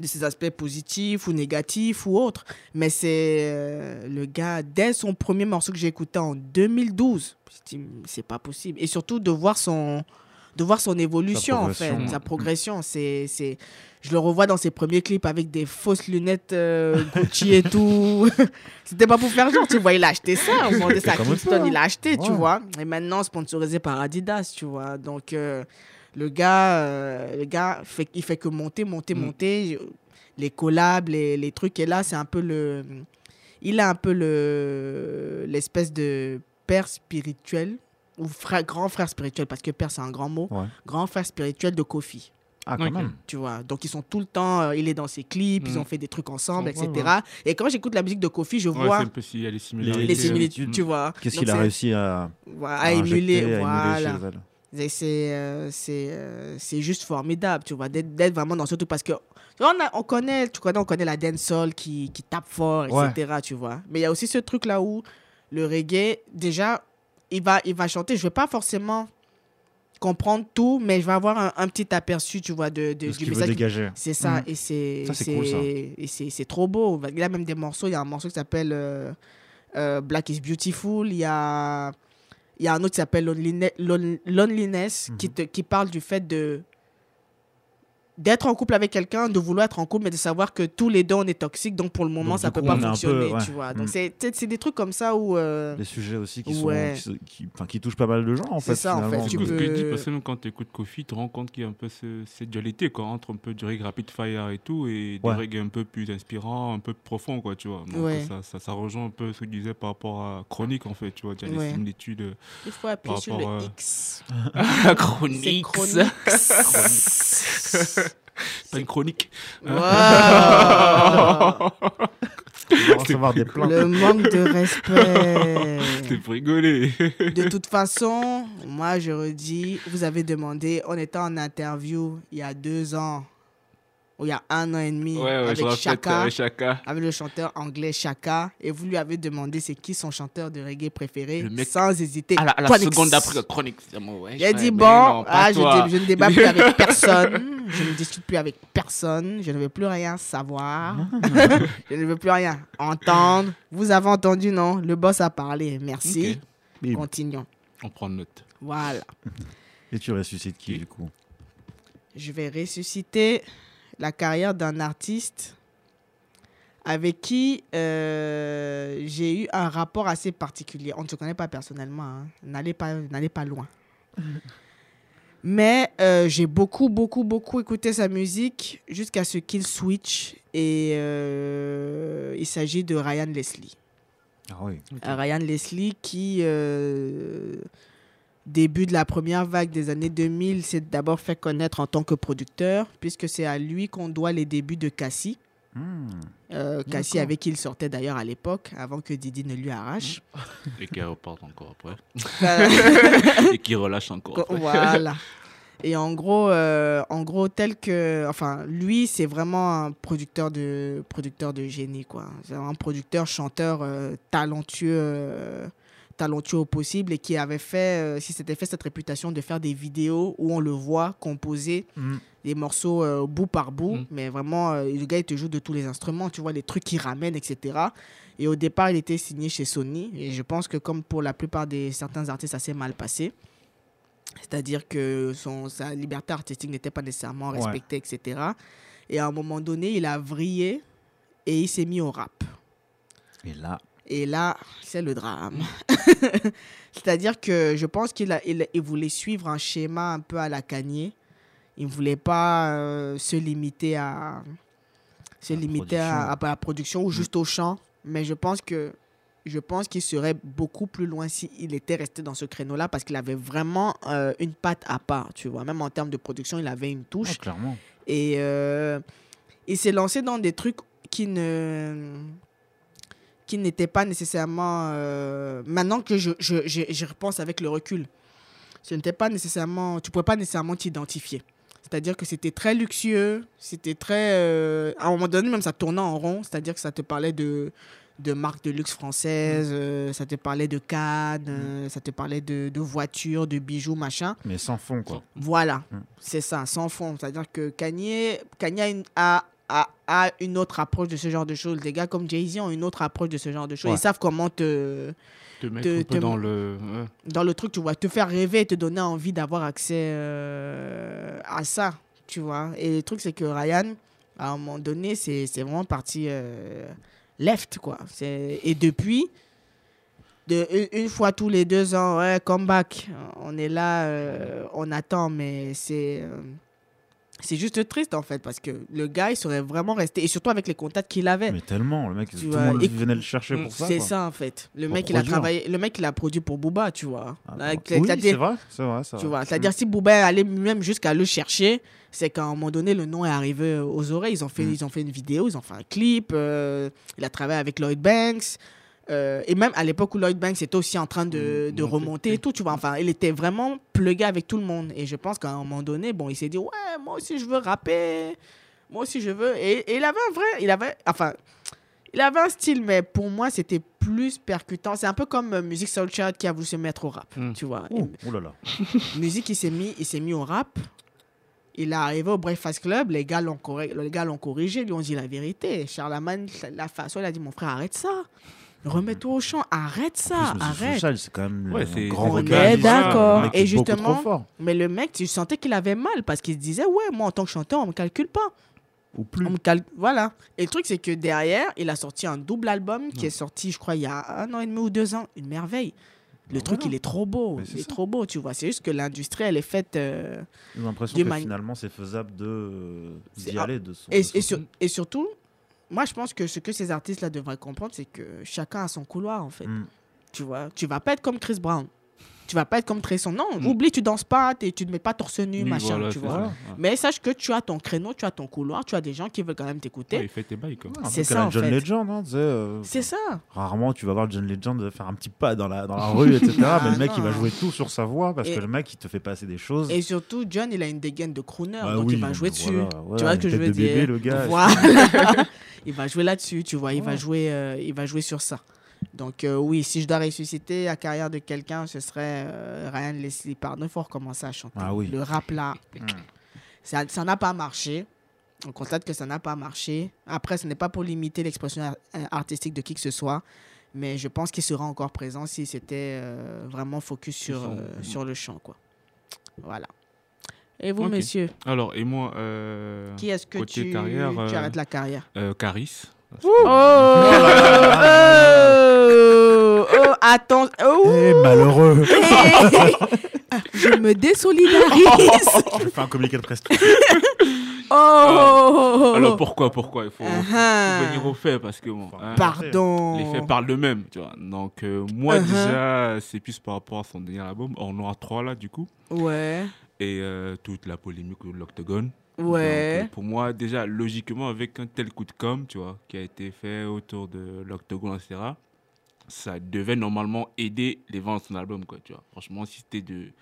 de ses aspects positifs ou négatifs ou autres. Mais c'est euh, le gars, dès son premier morceau que j'ai écouté en 2012, je me suis dit, c'est pas possible. Et surtout de voir son, de voir son évolution en fait, progression. sa progression. C'est, c'est, je le revois dans ses premiers clips avec des fausses lunettes euh, Gucci et tout. C'était pas pour faire genre, tu vois, il a acheté ça, on vendait ça à comme il Kingston, il a acheté, tu vois. Et maintenant sponsorisé par Adidas, tu vois. Donc euh, le gars, euh, le gars fait, il fait que monter, monter, Mm. monter. Les collabs, les, les trucs. Et là, c'est un peu le, il a un peu le l'espèce de père spirituel ou frère, grand frère spirituel parce que père c'est un grand mot Ouais. grand frère spirituel de Kofi Ah, quand même. tu vois donc ils sont tout le temps euh, il est dans ses clips ils Mm. ont fait des trucs ensemble Ouais, etc ouais. et quand j'écoute la musique de Kofi je Ouais, vois c'est un peu si il y a les similarités. les les similitudes Mm. tu vois Qu'est-ce qu'il a réussi à, voilà, à à émuler injecter, à émuler voilà chez elle c'est euh, c'est euh, c'est juste formidable, tu vois, d'être vraiment dans ce truc parce que on, a- on connaît, tu connais, on connaît la dancehall qui, qui tape fort, etc., tu vois. Mais il y a aussi ce truc là où le reggae, déjà, il va, il va chanter. Je vais pas forcément comprendre tout, mais je vais avoir un, un petit aperçu, tu vois, de, de- de ce du veut message. C'est ça, Mm. et c'est Ça, c'est cool, ça. et c'est c'est trop beau. Il y a même des morceaux, il y a un morceau qui s'appelle euh, euh, Black is Beautiful, il y a, il y a un autre qui s'appelle Loneline- Lon- Loneliness, qui, Mhm. te, qui parle du fait de d'être en couple avec quelqu'un, de vouloir être en couple, mais de savoir que tous les deux on est toxiques, donc pour le moment Donc, ça du peut coup, pas peu, fonctionner, ouais. tu vois. Donc Mm. c'est c'est- c'est des trucs comme ça où euh, Des sujets aussi qui, Ouais. sont, qui, touchent pas mal de gens, en C'est fait. ça, en fait. C'est tu ce que je dis, parce que même quand tu écoutes Kofi, tu te rends compte qu'il y a un peu ce- cette dualité quoi, entre un peu du reggae rapid fire et tout, et Ouais. reggae un peu plus inspirants, un peu profond, quoi, tu vois. Donc Ouais. ça, ça, ça rejoint un peu ce que tu disais par rapport à Chronique, en fait, tu vois. Il y a Ouais. des similitudes. il faut appuyer Par sur le rapport, euh, X. La C'est chronique chronique. Pas une chronique. Wow. On va recevoir des plaintes. Le manque de respect. C'était pour rigoler. De toute façon, moi je redis, vous avez demandé, on était en interview il y a deux ans, ou il y a un an et demi, Ouais, ouais, avec Chaka, avec Chaka. avec le chanteur anglais Chaka, et vous lui avez demandé c'est qui son chanteur de reggae préféré, Le mec- sans hésiter. À la, à la seconde d'après la chronique, c'est moi, ouais. Il a dit bon, non, ah, je, toi. dé- je ne débat plus avec personne, je ne discute plus avec personne, je ne veux plus rien savoir, je ne veux plus rien entendre. Vous avez entendu, non? Le boss a parlé, merci. Continuons. On prend note. Voilà. Et tu ressuscites qui, du coup? je vais ressusciter la carrière d'un artiste avec qui euh, j'ai eu un rapport assez particulier. On ne se connaît pas personnellement, hein. n'allez pas, n'allez pas loin. Mais euh, j'ai beaucoup, beaucoup, beaucoup écouté sa musique jusqu'à ce qu'il switch. Et euh, il s'agit de Ryan Leslie. Ah oui. Ryan Leslie qui, euh, début de la première vague des années 2000, s'est d'abord fait connaître en tant que producteur, puisque c'est à lui qu'on doit les débuts de Cassie. Hmm. Euh, Cassie D'accord. avec qui il sortait d'ailleurs à l'époque, avant que Didi ne lui arrache. Et qui reparte encore après. Euh, Et qui relâche encore après. voilà. Et en gros, euh, en gros, tel que, enfin, lui, c'est vraiment un producteur de, producteur de génie, quoi. C'est un producteur, chanteur euh, talentueux, euh, talentueux possible et qui avait fait, euh, si s'était fait cette réputation de faire des vidéos où on le voit composer Hmm. des morceaux euh, bout par bout, Mm. mais vraiment, euh, le gars, il te joue de tous les instruments, tu vois, les trucs qu'il ramène, etc. Et au départ, il était signé chez Sony, et je pense que comme pour la plupart des certains artistes, ça s'est mal passé. C'est-à-dire que son, sa liberté artistique n'était pas nécessairement Ouais. respectée, etc. Et à un moment donné, il a vrillé et il s'est mis au rap. Et là, Et là, c'est le drame. C'est-à-dire que je pense qu'il il, il voulait suivre un schéma un peu à la Kanye. Il ne voulait pas euh, se limiter à se La limiter à, à la production ou juste au chant. Mais je pense que je pense qu'il serait beaucoup plus loin s'il était resté dans ce créneau-là parce qu'il avait vraiment euh, une patte à part, tu vois. Même en termes de production, il avait une touche. ah, clairement. Et euh, il s'est lancé dans des trucs qui ne qui n'étaient pas nécessairement... euh, maintenant que je, je, je, je repense avec le recul, ce n'était pas nécessairement... Tu ne pouvais pas nécessairement t'identifier. C'est-à-dire que c'était très luxueux, c'était très... euh, à un moment donné, même ça tournait en rond, c'est-à-dire que ça te parlait de de marques de luxe françaises, euh, ça te parlait de Cannes, euh, ça te parlait de, de voitures, de bijoux, machin. Mais sans fond, quoi. Voilà, Mm. c'est ça, sans fond. C'est-à-dire que Kanye, Kanye a, une- a a, a une autre approche de ce genre de choses. Des gars comme Jay-Z ont une autre approche de ce genre de choses. Ouais. Ils savent comment te, Te mettre Te- un peu te- dans le. ouais. dans le truc, tu vois, te faire rêver et te donner envie d'avoir accès euh, à ça, tu vois. Et le truc, c'est que Ryan, à un moment donné, c'est vraiment parti euh, left, quoi. Et depuis, de, une, une fois tous les deux ans, ouais, comeback, on est là, euh, on attend, mais c'est... c'est juste triste en fait parce que le gars il serait vraiment resté et surtout avec les contacts qu'il avait. Mais tellement, le mec, tout Tu le vois, monde venait le chercher pour ça. C'est ça en fait. Le Pour mec il a travaillé, le mec il a produit pour Booba, tu vois. Ah, Avec- bon. oui, c'est-à-dire- c'est vrai, c'est vrai. c'est tu vrai. vois, c'est-à-dire si Booba allait même jusqu'à le chercher, c'est qu'à un moment donné le nom est arrivé aux oreilles. Ils ont fait, Mm. ils ont fait une vidéo, ils ont fait un clip. euh, il a travaillé avec Lloyd Banks. Euh, et même à l'époque où Lloyd Banks était aussi en train de, Mm, de monter. remonter et tout, tu vois. Enfin, il était vraiment plugué avec tout le monde. Et je pense qu'à un moment donné, bon, il s'est dit, ouais, moi aussi je veux rapper. Moi aussi je veux. Et, et il avait un vrai. Il avait. Enfin. Il avait un style, mais pour moi, c'était plus percutant. C'est un peu comme euh, Music Soul Child qui a voulu se mettre au rap, Mm. tu vois. Ouh, oh là là. Musique, il s'est mis, il s'est mis au rap. Il est arrivé au Breakfast Club, les gars l'ont corrigé, les gars l'ont corrigé, lui ont dit la vérité. Charlamagne, la façon, il a dit mon frère, arrête ça. Remets-toi au chant, arrête ça, plus, arrête. C'est quand même Ouais, un c'est- grand est d'accord. Et justement. Mais le mec, tu sentais qu'il avait mal parce qu'il se disait ouais, moi en tant que chanteur, on me calcule pas. Ou plus. On me cal- Voilà. Et le truc, c'est que derrière, il a sorti un double album qui est sorti, je crois, il y a un an et demi ou deux ans. Une merveille. Le truc, voilà. il est trop beau. Il est ça. trop beau, tu vois. C'est juste que l'industrie, elle est faite. euh, J'ai l'impression que finalement, c'est faisable de euh, d'y aller de son. Et, de son- et, sur- et surtout, moi, je pense que ce que ces artistes-là devraient comprendre, c'est que chacun a son couloir, en fait. Mm. Tu vois, tu vas pas être comme Chris Brown. Tu vas pas être comme Tresson. Non, Mm. oublie, tu danses pas, t'es- tu ne mets pas torse nu, Oui, machin, voilà, tu vois. ça. Ouais. Mais sache que tu as ton créneau, tu as ton couloir, tu as des gens qui veulent quand même t'écouter. Ouais, il fait tes bails, quoi. C'est ça, en John fait. Legend, hein, euh, C'est ça. Rarement tu vas voir John Legend faire un petit pas dans la, dans la rue, etc. Ah, mais le mec, il va jouer tout sur sa voix parce Et- que le mec, il te fait passer des choses. Et surtout, John, il a une dégaine de crooner, Ah donc oui, il va jouer dessus. voilà, tu vois ce que je veux dire? le gars. Voilà. il va jouer là-dessus, tu vois. Il va jouer, euh, il va jouer sur ça. Donc euh, oui, si je dois ressusciter la carrière de quelqu'un, ce serait euh, Ryan Leslie. Pardon, il faut recommencer à chanter. Ah oui. Le rap là, Mm. ça n'a pas marché. On constate que ça n'a pas marché. Après, ce n'est pas pour limiter l'expression ar- euh, artistique de qui que ce soit, mais je pense qu'il sera encore présent si c'était euh, vraiment focus sur, son- euh, sur le chant. Quoi. Voilà. Et vous, Ok. monsieur, Alors, et moi, euh, qui est-ce que côté tu, carrière, tu arrêtes la carrière? euh, Caris. Oh, oh, oh, attends. Oh, Eh, malheureux je me désolidarise. Je fais un communiqué de presse. Oh, Alors, pourquoi, pourquoi? Il faut, faut Uh-huh. venir aux faits parce que, bon, hein, Pardon. les faits parlent d'eux-mêmes, tu vois. Donc, euh, moi, Uh-huh. déjà, c'est plus par rapport à son dernier album, Or Noir 3, là, du coup. Ouais, Et euh, toute la polémique de l'Octogone. ouais. Donc, euh, pour moi, déjà, logiquement, avec un tel coup de com', tu vois, qui a été fait autour de l'Octogone, etc., ça devait normalement aider les ventes de son album, quoi, tu vois. Franchement, si c'était de, de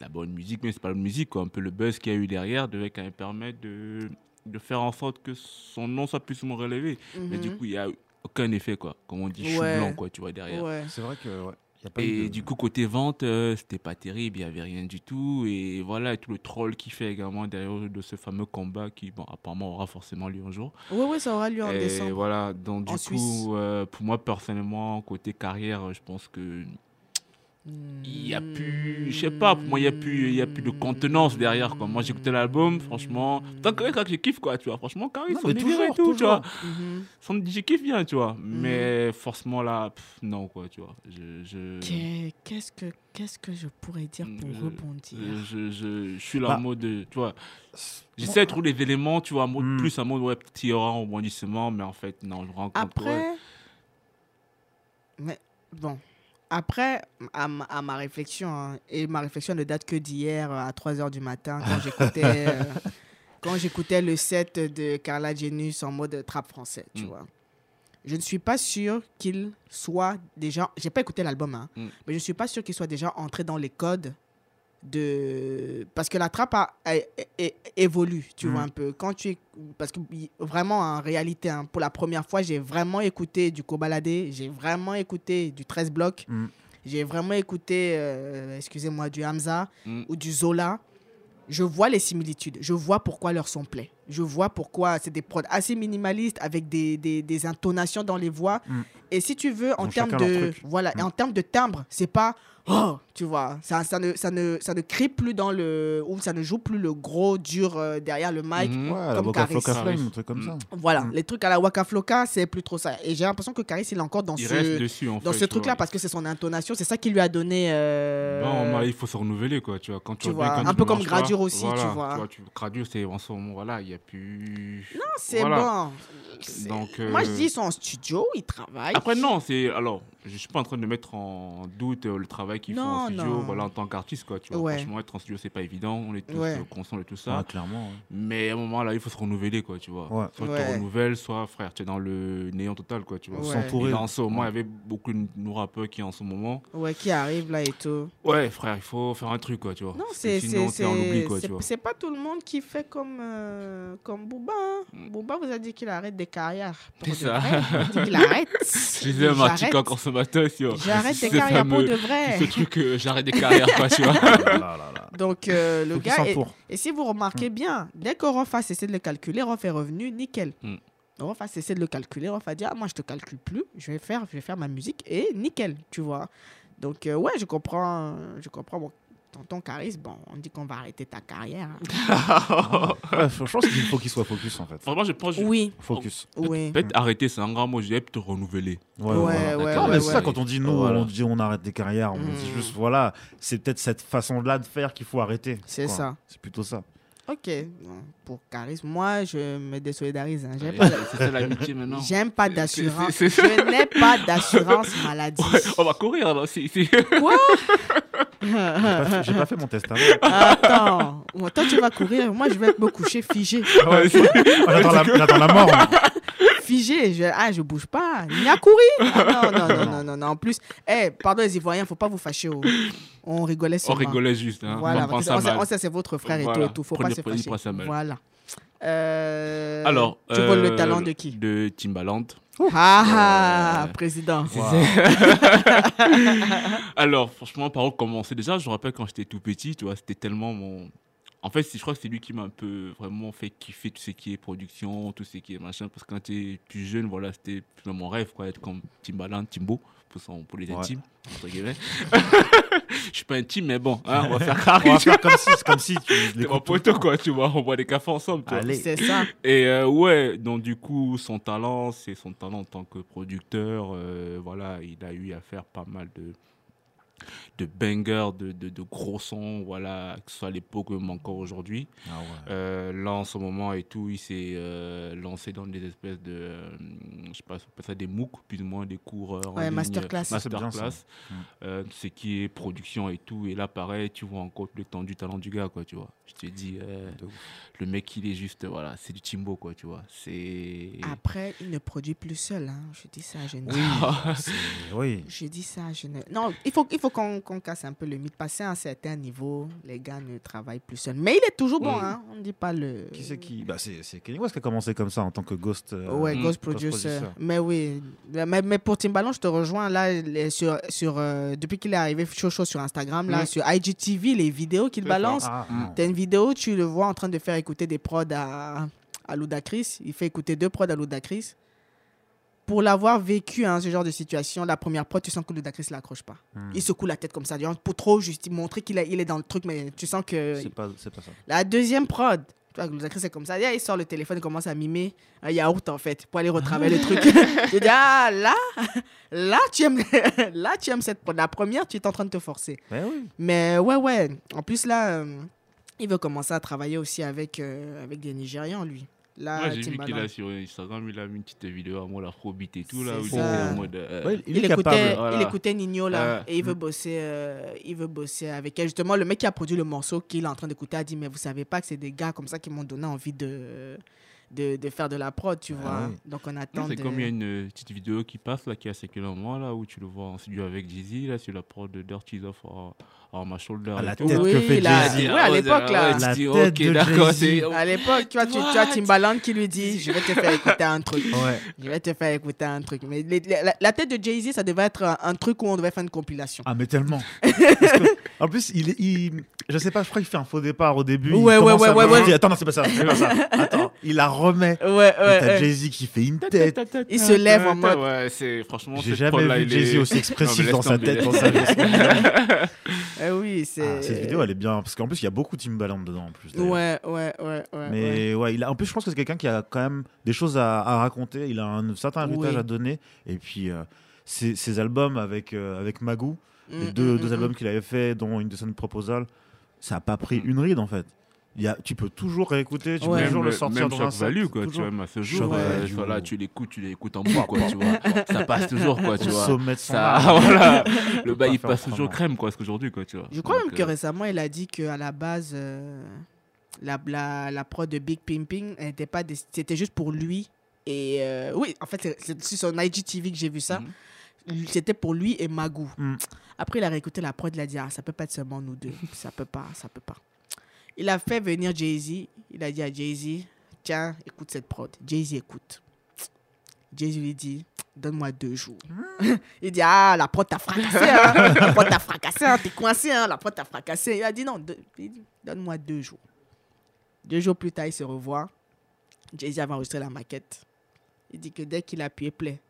la bonne musique, mais c'est pas la musique, quoi, un peu le buzz qu'il y a eu derrière devait quand même permettre de, de faire en sorte que son nom soit plus souvent relevé. Mais du Mhm. coup, il n'y a eu aucun effet, quoi. Comme on dit, chou Ouais. blanc, quoi, tu vois, derrière. Ouais. C'est vrai que, ouais. Et de- du coup, côté vente, euh, c'était pas terrible, il n'y avait rien du tout. Et voilà, et tout le troll qui fait également derrière de ce fameux combat qui, bon, apparemment aura forcément lieu un jour. Ouais, ouais, ça aura lieu en et décembre. voilà, donc du En coup, euh, pour moi, personnellement, côté carrière, je pense que il y a plus, je sais pas, pour moi, il y a plus, il y a plus de contenance derrière, quoi. Moi, j'écoutais l'album, franchement, tant que je kiffe, quoi, tu vois, franchement, Non, sont mais délire et toujours, tout, tu vois. Mhm. Son, je kiffe bien, tu vois. Mais forcément, là, pff, non, quoi, tu vois. Je, je... Qu'est- Qu'est-ce que qu'est-ce que je pourrais dire pour Je- rebondir? Euh, Je, je, je suis là Bah. en mode, de- tu vois, j'essaie de trouver des éléments, tu vois, en mode, Hmm. plus en mode, ouais, petit il y aura un rebondissement, mais en fait, non, je ouais. Après, mais bon, après, à ma, à ma réflexion, hein, et ma réflexion ne date que d'hier euh, à 3 h du matin, quand j'écoutais euh, quand j'écoutais le set de Carla Genius en mode trap français, tu Mm. vois. Je ne suis pas sûr qu'il soit déjà. J'ai pas écouté l'album, hein, Mm. mais je ne suis pas sûr qu'il soit déjà entré dans les codes de. Parce que la trappe a, a- a- évolue, tu Mm. vois, un peu. Quand tu. Parce que vraiment, en réalité, hein, pour la première fois, j'ai vraiment écouté du Cobaladé, j'ai vraiment écouté du 13 blocs, Mm. j'ai vraiment écouté, euh, excusez-moi, du Hamza Mm. ou du Zola. Je vois les similitudes, je vois pourquoi leur son plaît. je vois pourquoi. C'est des prods assez minimalistes avec des, des, des intonations dans les voix. Mm. Et si tu veux, en termes de, voilà, et Mm. en termes de timbre, c'est pas oh, tu vois, ça, ça, ne, ça, ne, ça ne crie plus dans le. ou ça ne joue plus le gros dur euh, derrière le mic. Mhm. Ouais, la Comme Waka Caris. Flame, un truc comme Mm. ça. Voilà, Mm. les trucs à la Waka Flocka, c'est plus trop ça. Et j'ai l'impression que Caris, il est encore dans Il ce, reste dessus, en dans fait. ce truc-là parce que c'est son intonation, c'est ça qui lui a donné. euh, Non, mais il faut se renouveler, quoi, tu vois. Quand tu, Tu vois, quand un tu peu comme Gradure pas, aussi, tu vois. tu Gradure, c'est en ce moment, voilà, il n'y a plus. Non, c'est Voilà. bon. Donc, Moi, je euh, dis, ils sont en studio, ils travaillent. Après, non, c'est. Alors, je suis pas en train de mettre en doute euh, le travail qu'ils font en studio, non. voilà, en tant qu'artiste, quoi, tu vois. Ouais. Franchement, être en studio, c'est pas évident, on est tous Ouais. euh, conscients de tout ça. Ouais, clairement. ouais. Mais à un moment, là, il faut se renouveler, quoi, tu vois. Ouais. Soit tu te renouvelles, soit, frère, tu es dans le néant total, quoi, tu vois. Ouais. Et S'entourer. là, en ce moment, il y avait beaucoup de nos rappeurs qui, en ce moment. Ouais, qui arrivent là et tout. Ouais, frère, il faut faire un truc, quoi, tu vois. Non, c'est Sinon, c'est t'es en oubli, c'est- quoi, tu c'est- vois. c'est pas tout le monde qui fait comme euh, comme Booba. hein. Mm. Booba vous a dit qu'il arrête des carrières. C'est ça. Il dit qu'il arrête. Je lisais un article J'arrête. encore ce matin sur. J'arrête des carrières pour de vrai. Ce truc, euh, j'arrête des carrières, quoi, tu vois. Là là là. Donc euh, le Faut gars est- et si vous remarquez bien, dès que Rof a cessé de le calculer, Rof est revenu nickel. Mm. Rof a cessé de le calculer, Rof a dit ah moi je te calcule plus, je vais faire je vais faire ma musique et nickel, tu vois. Donc euh, ouais, je comprends je comprends mon tonton Caris, bon, on dit qu'on va arrêter ta carrière. hein. Ouais, je pense qu'il faut qu'il soit focus en fait. Franchement, je pense. Oui, Focus. oui. Peut-être arrêter, c'est un grand mot, je dirais plutôt renouveler. Ouais, Ouais, voilà. ouais, Non, mais c'est ça quand on dit nous, Voilà. on dit on arrête des carrières, on dit juste voilà, c'est peut-être cette façon-là de faire qu'il faut arrêter. C'est ça. C'est plutôt ça. Ok, pour Caris, moi je me désolidarise. hein. J'aime pas, maintenant. j'aime pas d'assurance. Je n'ai pas d'assurance maladie. Ouais, on va courir alors. c'est- c'est- Quoi? pas fait- J'ai pas fait mon testament. Attends, toi tu vas courir, moi je vais me coucher figé. Ouais, J'attends la, mort. Figé, je, ah je bouge pas, ni à courir. Ah, non, non, non, non, non, non. En plus, eh, pardon les Ivoiriens, faut pas vous fâcher. oh. On rigolait On rigolait juste. Hein. Voilà, on sait, on sait, c'est votre frère et Voilà. tout, et tout. Faut Prenez- pas se prenez fâcher. ça mal. Voilà. Euh, Alors, tu voles le euh, talent de qui? De Timbaland. Ah, ah, Euh, président. Alors, franchement, par où commencer? Déjà, je me rappelle quand j'étais tout petit, tu vois, c'était tellement mon. En fait, je crois que c'est lui qui m'a un peu vraiment fait kiffer tout ce qui est production, tout ce qui est machin. Parce que quand tu plus jeune, voilà, c'était mon rêve, quoi, être comme Timbaland, Timbo, pour, son, pour les Ouais. intimes, entre guillemets. Je suis pas intime, mais bon, hein, on va faire carré. On va faire comme si, c'est comme si tu C'est mon poteau, quoi, tu vois, on boit des cafés ensemble. C'est ça. Et euh, ouais, donc du coup, son talent, c'est son talent en tant que producteur. euh, voilà, il a eu à faire pas mal de, de bangers, de, de, de gros sons, voilà, que ce soit à l'époque ou même encore aujourd'hui. Ah ouais. Euh, là, en ce moment et tout, il s'est euh, lancé dans des espèces de, euh, je sais pas, ça des MOOC, plus ou moins des coureurs. en Ouais, ligne, masterclass. Ah. Masterclass. Mm. Euh, ce qui est production et tout. Et là, pareil, tu vois encore l'étendue du talent du gars, quoi, tu vois. Je te dis, euh, le mec, il est juste, voilà, c'est du Timbo, quoi, tu vois. C'est. Après, il ne produit plus seul. Hein. Je dis ça, je ne. Oui. Je dis ça, je ne. Non, il faut, il faut qu'on qu'on casse un peu le mythe. Passer à un certain niveau, les gars ne travaillent plus seuls. Mais il est toujours bon, hein. On ne dit pas le. Qui c'est qui? Bah, C'est c'est Kenny West qui a commencé comme ça en tant que Ghost. euh, Ouais. Ghost Producer. Producer. Mais oui. Mais, mais pour Timbaland, je te rejoins là, sur, sur, euh, depuis qu'il est arrivé chaud chaud sur Instagram, là, sur IGTV, les vidéos qu'il balance. Ah, Mm. non. T'as une vidéo, tu le vois en train de faire écouter des prods à, à Ludacris. Il fait écouter deux prods à Ludacris. Pour l'avoir vécu, hein, ce genre de situation, la première prod, tu sens que Ludacris ne l'accroche pas. Hmm. Il secoue la tête comme ça, pour trop juste montrer qu'il est, il est dans le truc, mais tu sens que. C'est pas, pas ça. La deuxième prod, tu vois, Ludacris c'est comme ça. Il sort le téléphone, il commence à mimer un yaourt en fait, pour aller retravailler le truc. Je dis, ah là, là tu aimes, là tu aimes cette prod. La première, tu es en train de te forcer. Mais oui. Mais ouais, ouais. En plus, là, euh, il veut commencer à travailler aussi avec, euh, avec des Nigérians, lui. Là, Ouais, j'ai vu qu'il a sur Instagram, il a mis une petite vidéo à moi, l'afrobeat et tout, là, où il était en mode. euh, Ouais, Il, écoutait, voilà. il écoutait Nino là Euh, et il veut bosser euh, il veut bosser avec elle justement le mec qui a produit le morceau qu'il est en train d'écouter a dit mais vous savez pas que c'est des gars comme ça qui m'ont donné envie de de, de faire de la prod tu vois Ah oui. donc on attend c'est de... comme il y a une euh, petite vidéo qui passe là, qui a circulé un moment là, où tu le vois en studio avec Jay-Z, là, sur la prod de Dirty Off oh, ma shoulder. Ah, la tête Oui, que fait Jay-Z. ouais, à l'époque, là. tu La dis, tête ok, de À l'époque, tu vois, tu, tu as Timbaland qui lui dit Je vais te faire écouter un truc. Ouais. Je vais te faire écouter un truc. Mais les- la, la tête de Jay-Z, ça devait être un, un truc où on devait faire une compilation. Ah, mais tellement. En plus, il, est- il, je sais pas, je crois qu'il fait un faux départ au début. Ouais, il ouais, ouais, à ouais, ouais. il dit, Attends, non, c'est pas ça. C'est pas ça. Attends, il la remet. Ouais, ouais. t'as ouais. Jay-Z qui fait une tête. Il se lève en mode- Ouais, c'est franchement. J'ai jamais vu Jay-Z est- aussi expressif dans sa tête, dans sa vie. Eh oui, c'est. Ah, cette vidéo, elle est bien. Parce qu'en plus, il y a beaucoup Timbaland dedans, en plus. Ouais, ouais, ouais. Mais ouais. il a, en plus, je pense que c'est quelqu'un qui a quand même des choses à, à raconter. Il a un certain héritage Oui. à donner. Et puis, euh, ses, ses albums avec, euh, avec Magoo, les Mm, deux, mm, deux mm, albums qu'il avait fait, dont une Decent Proposal, ça a pas pris une ride en fait. Il y a, tu peux toujours réécouter, tu Ouais. peux toujours le sortir même dans un set, value quoi toujours. tu vois même à ce jour Shock euh, value. voilà, tu l'écoutes tu l'écoutes en boucle quoi tu vois ça passe toujours quoi tu Au vois sommet de son ça art. voilà le bail il passe toujours crème quoi ce qu'aujourd'hui quoi tu vois Je crois Donc, même que euh, récemment, il a dit qu'à la base, euh, la, la, la prod de Big Pimping, c'était juste pour lui. Et euh, oui, en fait, c'est- sur son IGTV que j'ai vu ça. Mhm. C'était pour lui et Magou. Mm. Après, il a réécouté la prod, il a dit Ah, ça peut pas être seulement nous deux. Ça peut pas, ça peut pas. Il a fait venir Jay-Z. Il a dit à Jay-Z Tiens, écoute cette prod. Jay-Z écoute. Jay-Z lui dit Donne-moi deux jours. il dit Ah, la prod t'a fracassé. Hein? La prod t'a fracassé. Hein? T'es coincé. Hein? La prod t'a fracassé. Il a dit Non, donne-moi deux jours. Deux jours plus tard, il se revoit. Jay-Z avait enregistré la maquette. Il dit que dès qu'il a appuyé play,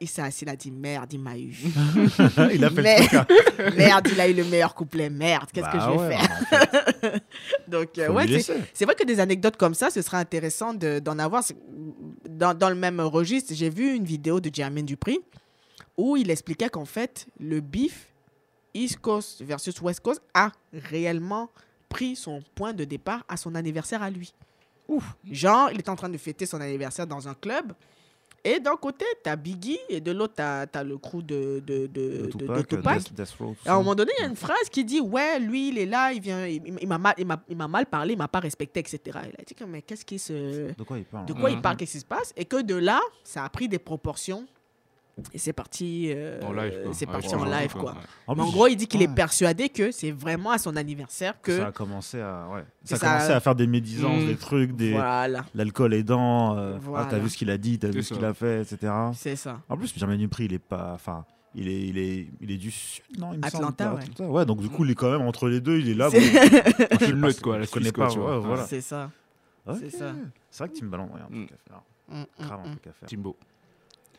il s'est assis, il a dit merde, il m'a eu. il a fait Mais- le truc. hein. merde, il a eu le meilleur couplet. Merde, qu'est-ce que Bah je vais ouais, faire? en fait, Donc, euh, ouais, c'est vrai que des anecdotes comme ça, ce serait intéressant de- d'en avoir. Dans, dans le même registre, j'ai vu une vidéo de Jermaine Dupri où il expliquait qu'en fait, le beef East Coast versus West Coast a réellement pris son point de départ à son anniversaire à lui. Genre, il était en train de fêter son anniversaire dans un club. Et d'un côté, t'as Biggie et de l'autre, t'as as le crew de, de, de, Tupac, Tupac. Death- Death Row, tout Et à un moment donné, il y a une phrase qui dit Ouais, lui, il est là, il vient, il, il m'a mal, il m'a- il m'a mal parlé, il m'a pas respecté, etc. Il a dit Mais qu'est-ce qui se. De quoi il parle De hein quoi il Mhm. parle, qu'est-ce qui se passe? Et que de là, ça a pris des proportions. Et c'est parti, euh, en live quoi c'est parti en live, quoi. quoi. Ouais. En Mais en plus, gros, il dit qu'il est persuadé que c'est vraiment à son anniversaire que. Ça a commencé à, ouais. ça a ça- commencé à faire des médisances, Mm. des trucs, des Voilà, l'alcool aidant. Euh, Voilà. ah, t'as vu ce qu'il a dit, t'as vu ce qu'il a fait, etc. c'est ça. En plus, Jermaine Dupri, il est pas, enfin, il est, il est, il est du sud, non il me Atlanta, semble, ouais. Atlanta. ouais. donc du coup, il est quand même entre les deux, il est là. C'est- bon, je sais Une meute, quoi, la je connais Suisse, pas, voilà. C'est ça. C'est ça. C'est vrai que Timbaland, ouais, un Mm. truc à faire. Mm, mm, Grave un mm. truc à faire. Timbo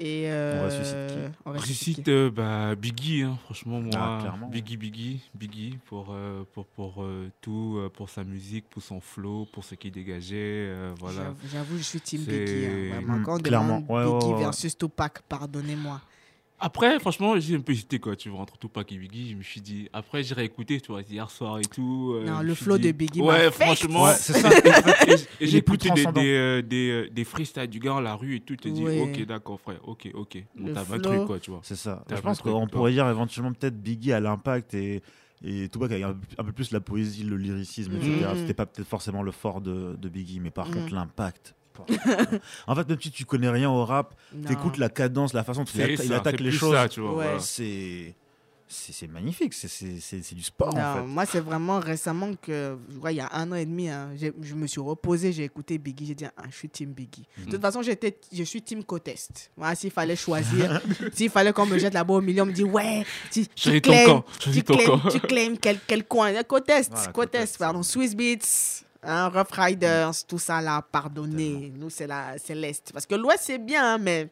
Et euh, ressuscite qui on ressuscite Ressuscite, qui euh, bah, Biggie, hein, franchement, moi, Ah, clairement. Biggie, Biggie, Biggie, pour, euh, pour, pour euh, tout, euh, pour sa musique, pour son flow, pour ce qu'il dégageait, euh, voilà. J'avoue- je suis Team Biggie. hein. Vraiment, Mm, quand on clairement. demande Ouais, ouais, Biggie ouais, ouais. versus Tupac, pardonnez-moi. Après, franchement, j'ai un peu hésité, quoi, tu vois, entre Tupac et Biggie, je me suis dit, après, j'ai réécouté, tu vois, hier soir et tout. euh, Non, le flow dit- de Biggie Ouais, franchement. Ouais, c'est ça. Et- et j'ai écouté des, des, euh, des, euh, des freestyles du gars dans la rue et tout, tu te dis, Ouais. ok, d'accord, frère, ok, ok. Bon, Le t'as un flow. truc, quoi, tu vois. C'est ça. Je pense qu'on pourrait dire éventuellement peut-être Biggie à l'impact et et Tupac avec un, un peu plus la poésie, le lyricisme, etc. Mhm. C'était pas peut-être forcément le fort de, de Biggie, mais par Mhm. contre l'impact. en fait, même si tu connais rien au rap, t'écoutes la cadence, la façon dont il, atta- attaque les choses. Ouais. C'est c'est magnifique, c'est- c'est c'est- c'est du sport Non, en fait. moi, c'est vraiment récemment que, je il y a un an et demi, hein, je me suis reposé, j'ai écouté Biggie, j'ai dit, ah, je suis Team Biggie. Mhm. De toute façon, j'étais, je suis Team Cotest. Moi, s'il fallait choisir, s'il fallait qu'on me jette là-bas au milieu, on me dit, ouais, tu, tu claims, camp, tu choisis ton claims, camp. tu claims quel, quel coin. Cotest, Voilà, Cotest, Cotest, pardon, Swiss Beats. Hein, Rough Riders, tout ça là, pardonnez. Nous, c'est l'Est. Parce que l'Ouest, c'est bien, hein, mais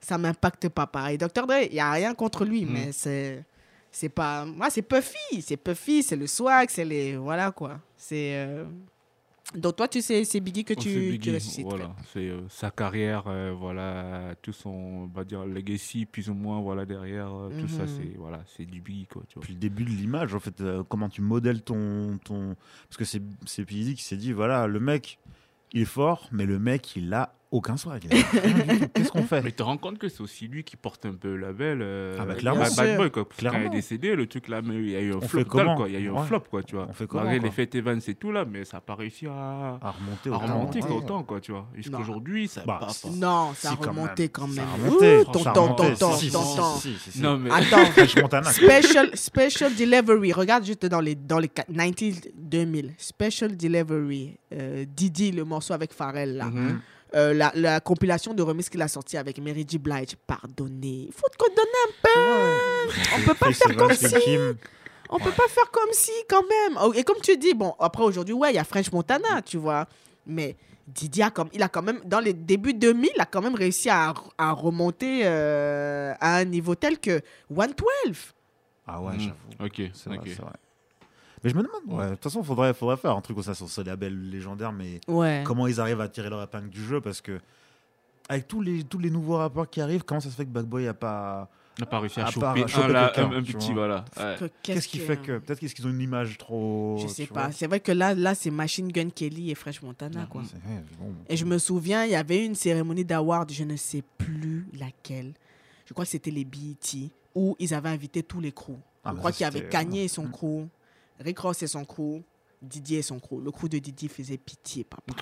ça m'impacte pas pareil. Dr. Dre, il n'y a rien contre lui, Mhm. mais c'est. C'est pas. Moi, c'est Puffy. C'est Puffy, c'est le swag, c'est les. Voilà quoi. C'est. euh, Donc, toi, tu sais, c'est Biggie que Oh, c'est tu, Biggie, tu ressuscites. Voilà, c'est euh, sa carrière, euh, voilà, tout son, on va dire, legacy, plus ou moins, voilà, derrière, euh, tout ça, Mhm. c'est, voilà, c'est du Biggie, quoi, tu vois. Puis le début de l'image, en fait, euh, comment tu modèles ton, ton... Parce que c'est c'est P.I.D. qui s'est dit, voilà, le mec, il est fort, mais le mec, il a aucun swag. Qu'est-ce qu'on fait? Mais tu te rends compte que c'est aussi lui qui porte un peu le label. euh, Ah bah, clairement. Bad, Boy, quoi. Quand il Clairement. est décédé, le truc là, mais il y a eu un On flop fait total, comment quoi. Il y a eu un Ouais. flop, quoi, tu vois. On fait comment, Malgré quoi les fêtes Evans et tout là, mais ça n'a pas réussi à, À remonter à autant. remonter ouais. autant, quoi, tu vois. Jusqu'aujourd'hui, ça Bah, n'a pas. Non, ça a remonté même. quand même. tonton, tonton, tonton. Non, mais. Attends. Special, special Delivery. Regarde juste dans les, dans les 90 2000. Special Delivery. Euh, Didi, le morceau avec Pharrell, là. Euh, la, la compilation de remix qu'il a sorti avec Mary J. Blige. Pardonnez. Il faut te donner un peu. On peut pas faire comme si. Kim. On peut pas faire comme si, quand même. Oh, Et comme tu dis, bon, après aujourd'hui, ouais, il y a French Montana, tu vois. Mais Didi a comme, il a quand même, dans les débuts 2000, il a quand même réussi à, à remonter euh, à un niveau tel que 112. Ah ouais, Mhm. j'avoue. Ok, C'est vrai, ok. c'est vrai. Mais je me demande, ouais, de toute façon, faudrait, faudrait faire un truc comme ça sur ce label légendaire, mais Ouais. comment ils arrivent à tirer leur épingle du jeu parce que avec tous les, tous les nouveaux rappeurs qui arrivent, comment ça se fait que Bad Boy a pas. On n'a pas réussi à, À choper, choper un, là, quelqu'un, un, un tu petit, voilà. Ouais. Que- Qu'est-ce qui fait que. Peut-être qu'est-ce qu'ils ont une image trop. Je sais pas. C'est vrai que là, là c'est Machine Gun Kelly et French Montana, quoi. Bon. Et je me souviens, il y avait une cérémonie d'award, je ne sais plus laquelle. Je crois que c'était les BET, où ils avaient invité tous les crews. Ah, je crois qu'il y avait Kanye et son crew, Rick Ross et son crew, Didier et son crew. Le crew de Didier faisait pitié, papa.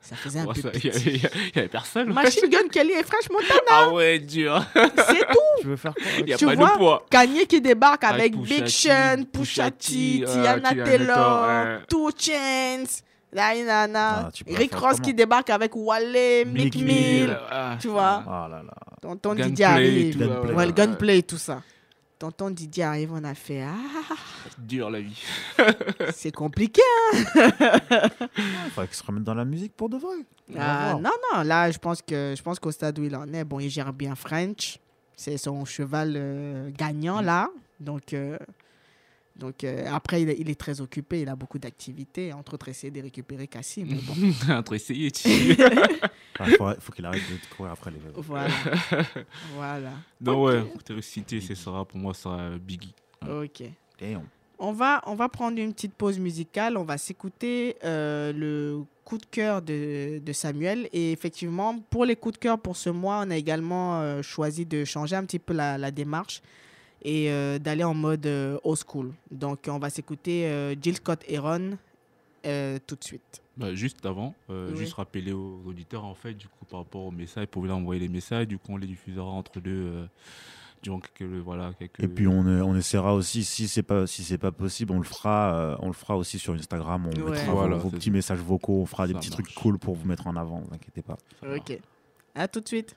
Ça faisait un Ouais, peu ça, pitié. avait- il y a- il y avait personne. Machine Gun Kelly et French Montana, Ah ouais, dur. c'est tout. Tu veux faire quoi? Il n'y a Tu pas vois, de poids. Kanye qui débarque avec, Avec Big Sean, Pusha T, euh, Tiana Taylor. Two Chainz, Diana, Ah, Rick Ross comment? qui débarque avec Wale, Mick Mill, Mill. Ah, tu vois? Ah là là. Tonton Gunplay, Didier arrive. Gunplay. Ouais. gunplay, tout ça. Tonton Didier arrive, on a fait Ah, Dur la vie. c'est compliqué. Il faudrait qu'ils se remettent dans la musique pour de vrai. Ah, non, non, là, je pense que je pense qu'au stade où il en est, bon, il gère bien French. C'est son cheval euh, gagnant, là. Donc, euh, donc euh, après, il est, il est très occupé. Il a beaucoup d'activités, entre autres, essayer de récupérer Cassim. bon, Entre essayer, tu Il faut, faut qu'il arrête de courir après les voilà. voilà. Non, Ok. ouais, pour te reciter, ce sera pour moi, ça sera Biggie. Ok. Damn. On va, on va prendre une petite pause musicale. On va s'écouter euh, le coup de cœur de, de Samuel. Et effectivement, pour les coups de cœur pour ce mois, on a également euh, choisi de changer un petit peu la, la démarche et euh, d'aller en mode euh, old school. Donc, on va s'écouter euh, Jill Scott Heron euh, tout de suite. Bah, juste avant, euh, Oui. juste rappeler aux auditeurs, en fait, du coup, par rapport aux messages, pour leur envoyer les messages, du coup, on les diffusera entre deux, euh, durant quelques, voilà, quelques... Et puis on, on essaiera aussi, si c'est pas si c'est pas possible, on le fera, euh, on le fera aussi sur Instagram. On Ouais. mettra vos- Voilà, vos, c'est petits ça. messages vocaux, on fera des petits marche. trucs cool pour vous mettre en avant. Vous inquiétez pas. Ok. À tout de suite.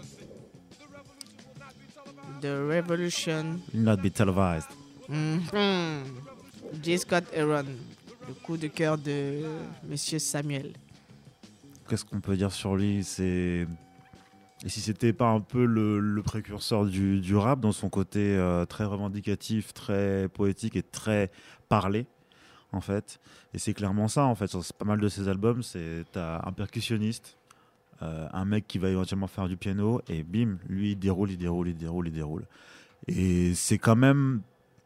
The Revolution. Will not be televised. Mhm. J. Scott Aaron. Le coup de cœur de Monsieur Samuel. Qu'est-ce qu'on peut dire sur lui? C'est et si c'était pas un peu le, le précurseur du, du rap dans son côté euh, très revendicatif, très poétique et très parlé en fait. Et c'est clairement ça en fait. Sur pas mal de ses albums, c'est t'as un percussionniste, euh, un mec qui va éventuellement faire du piano et bim, lui il déroule, il déroule, il déroule, il déroule. Et c'est quand même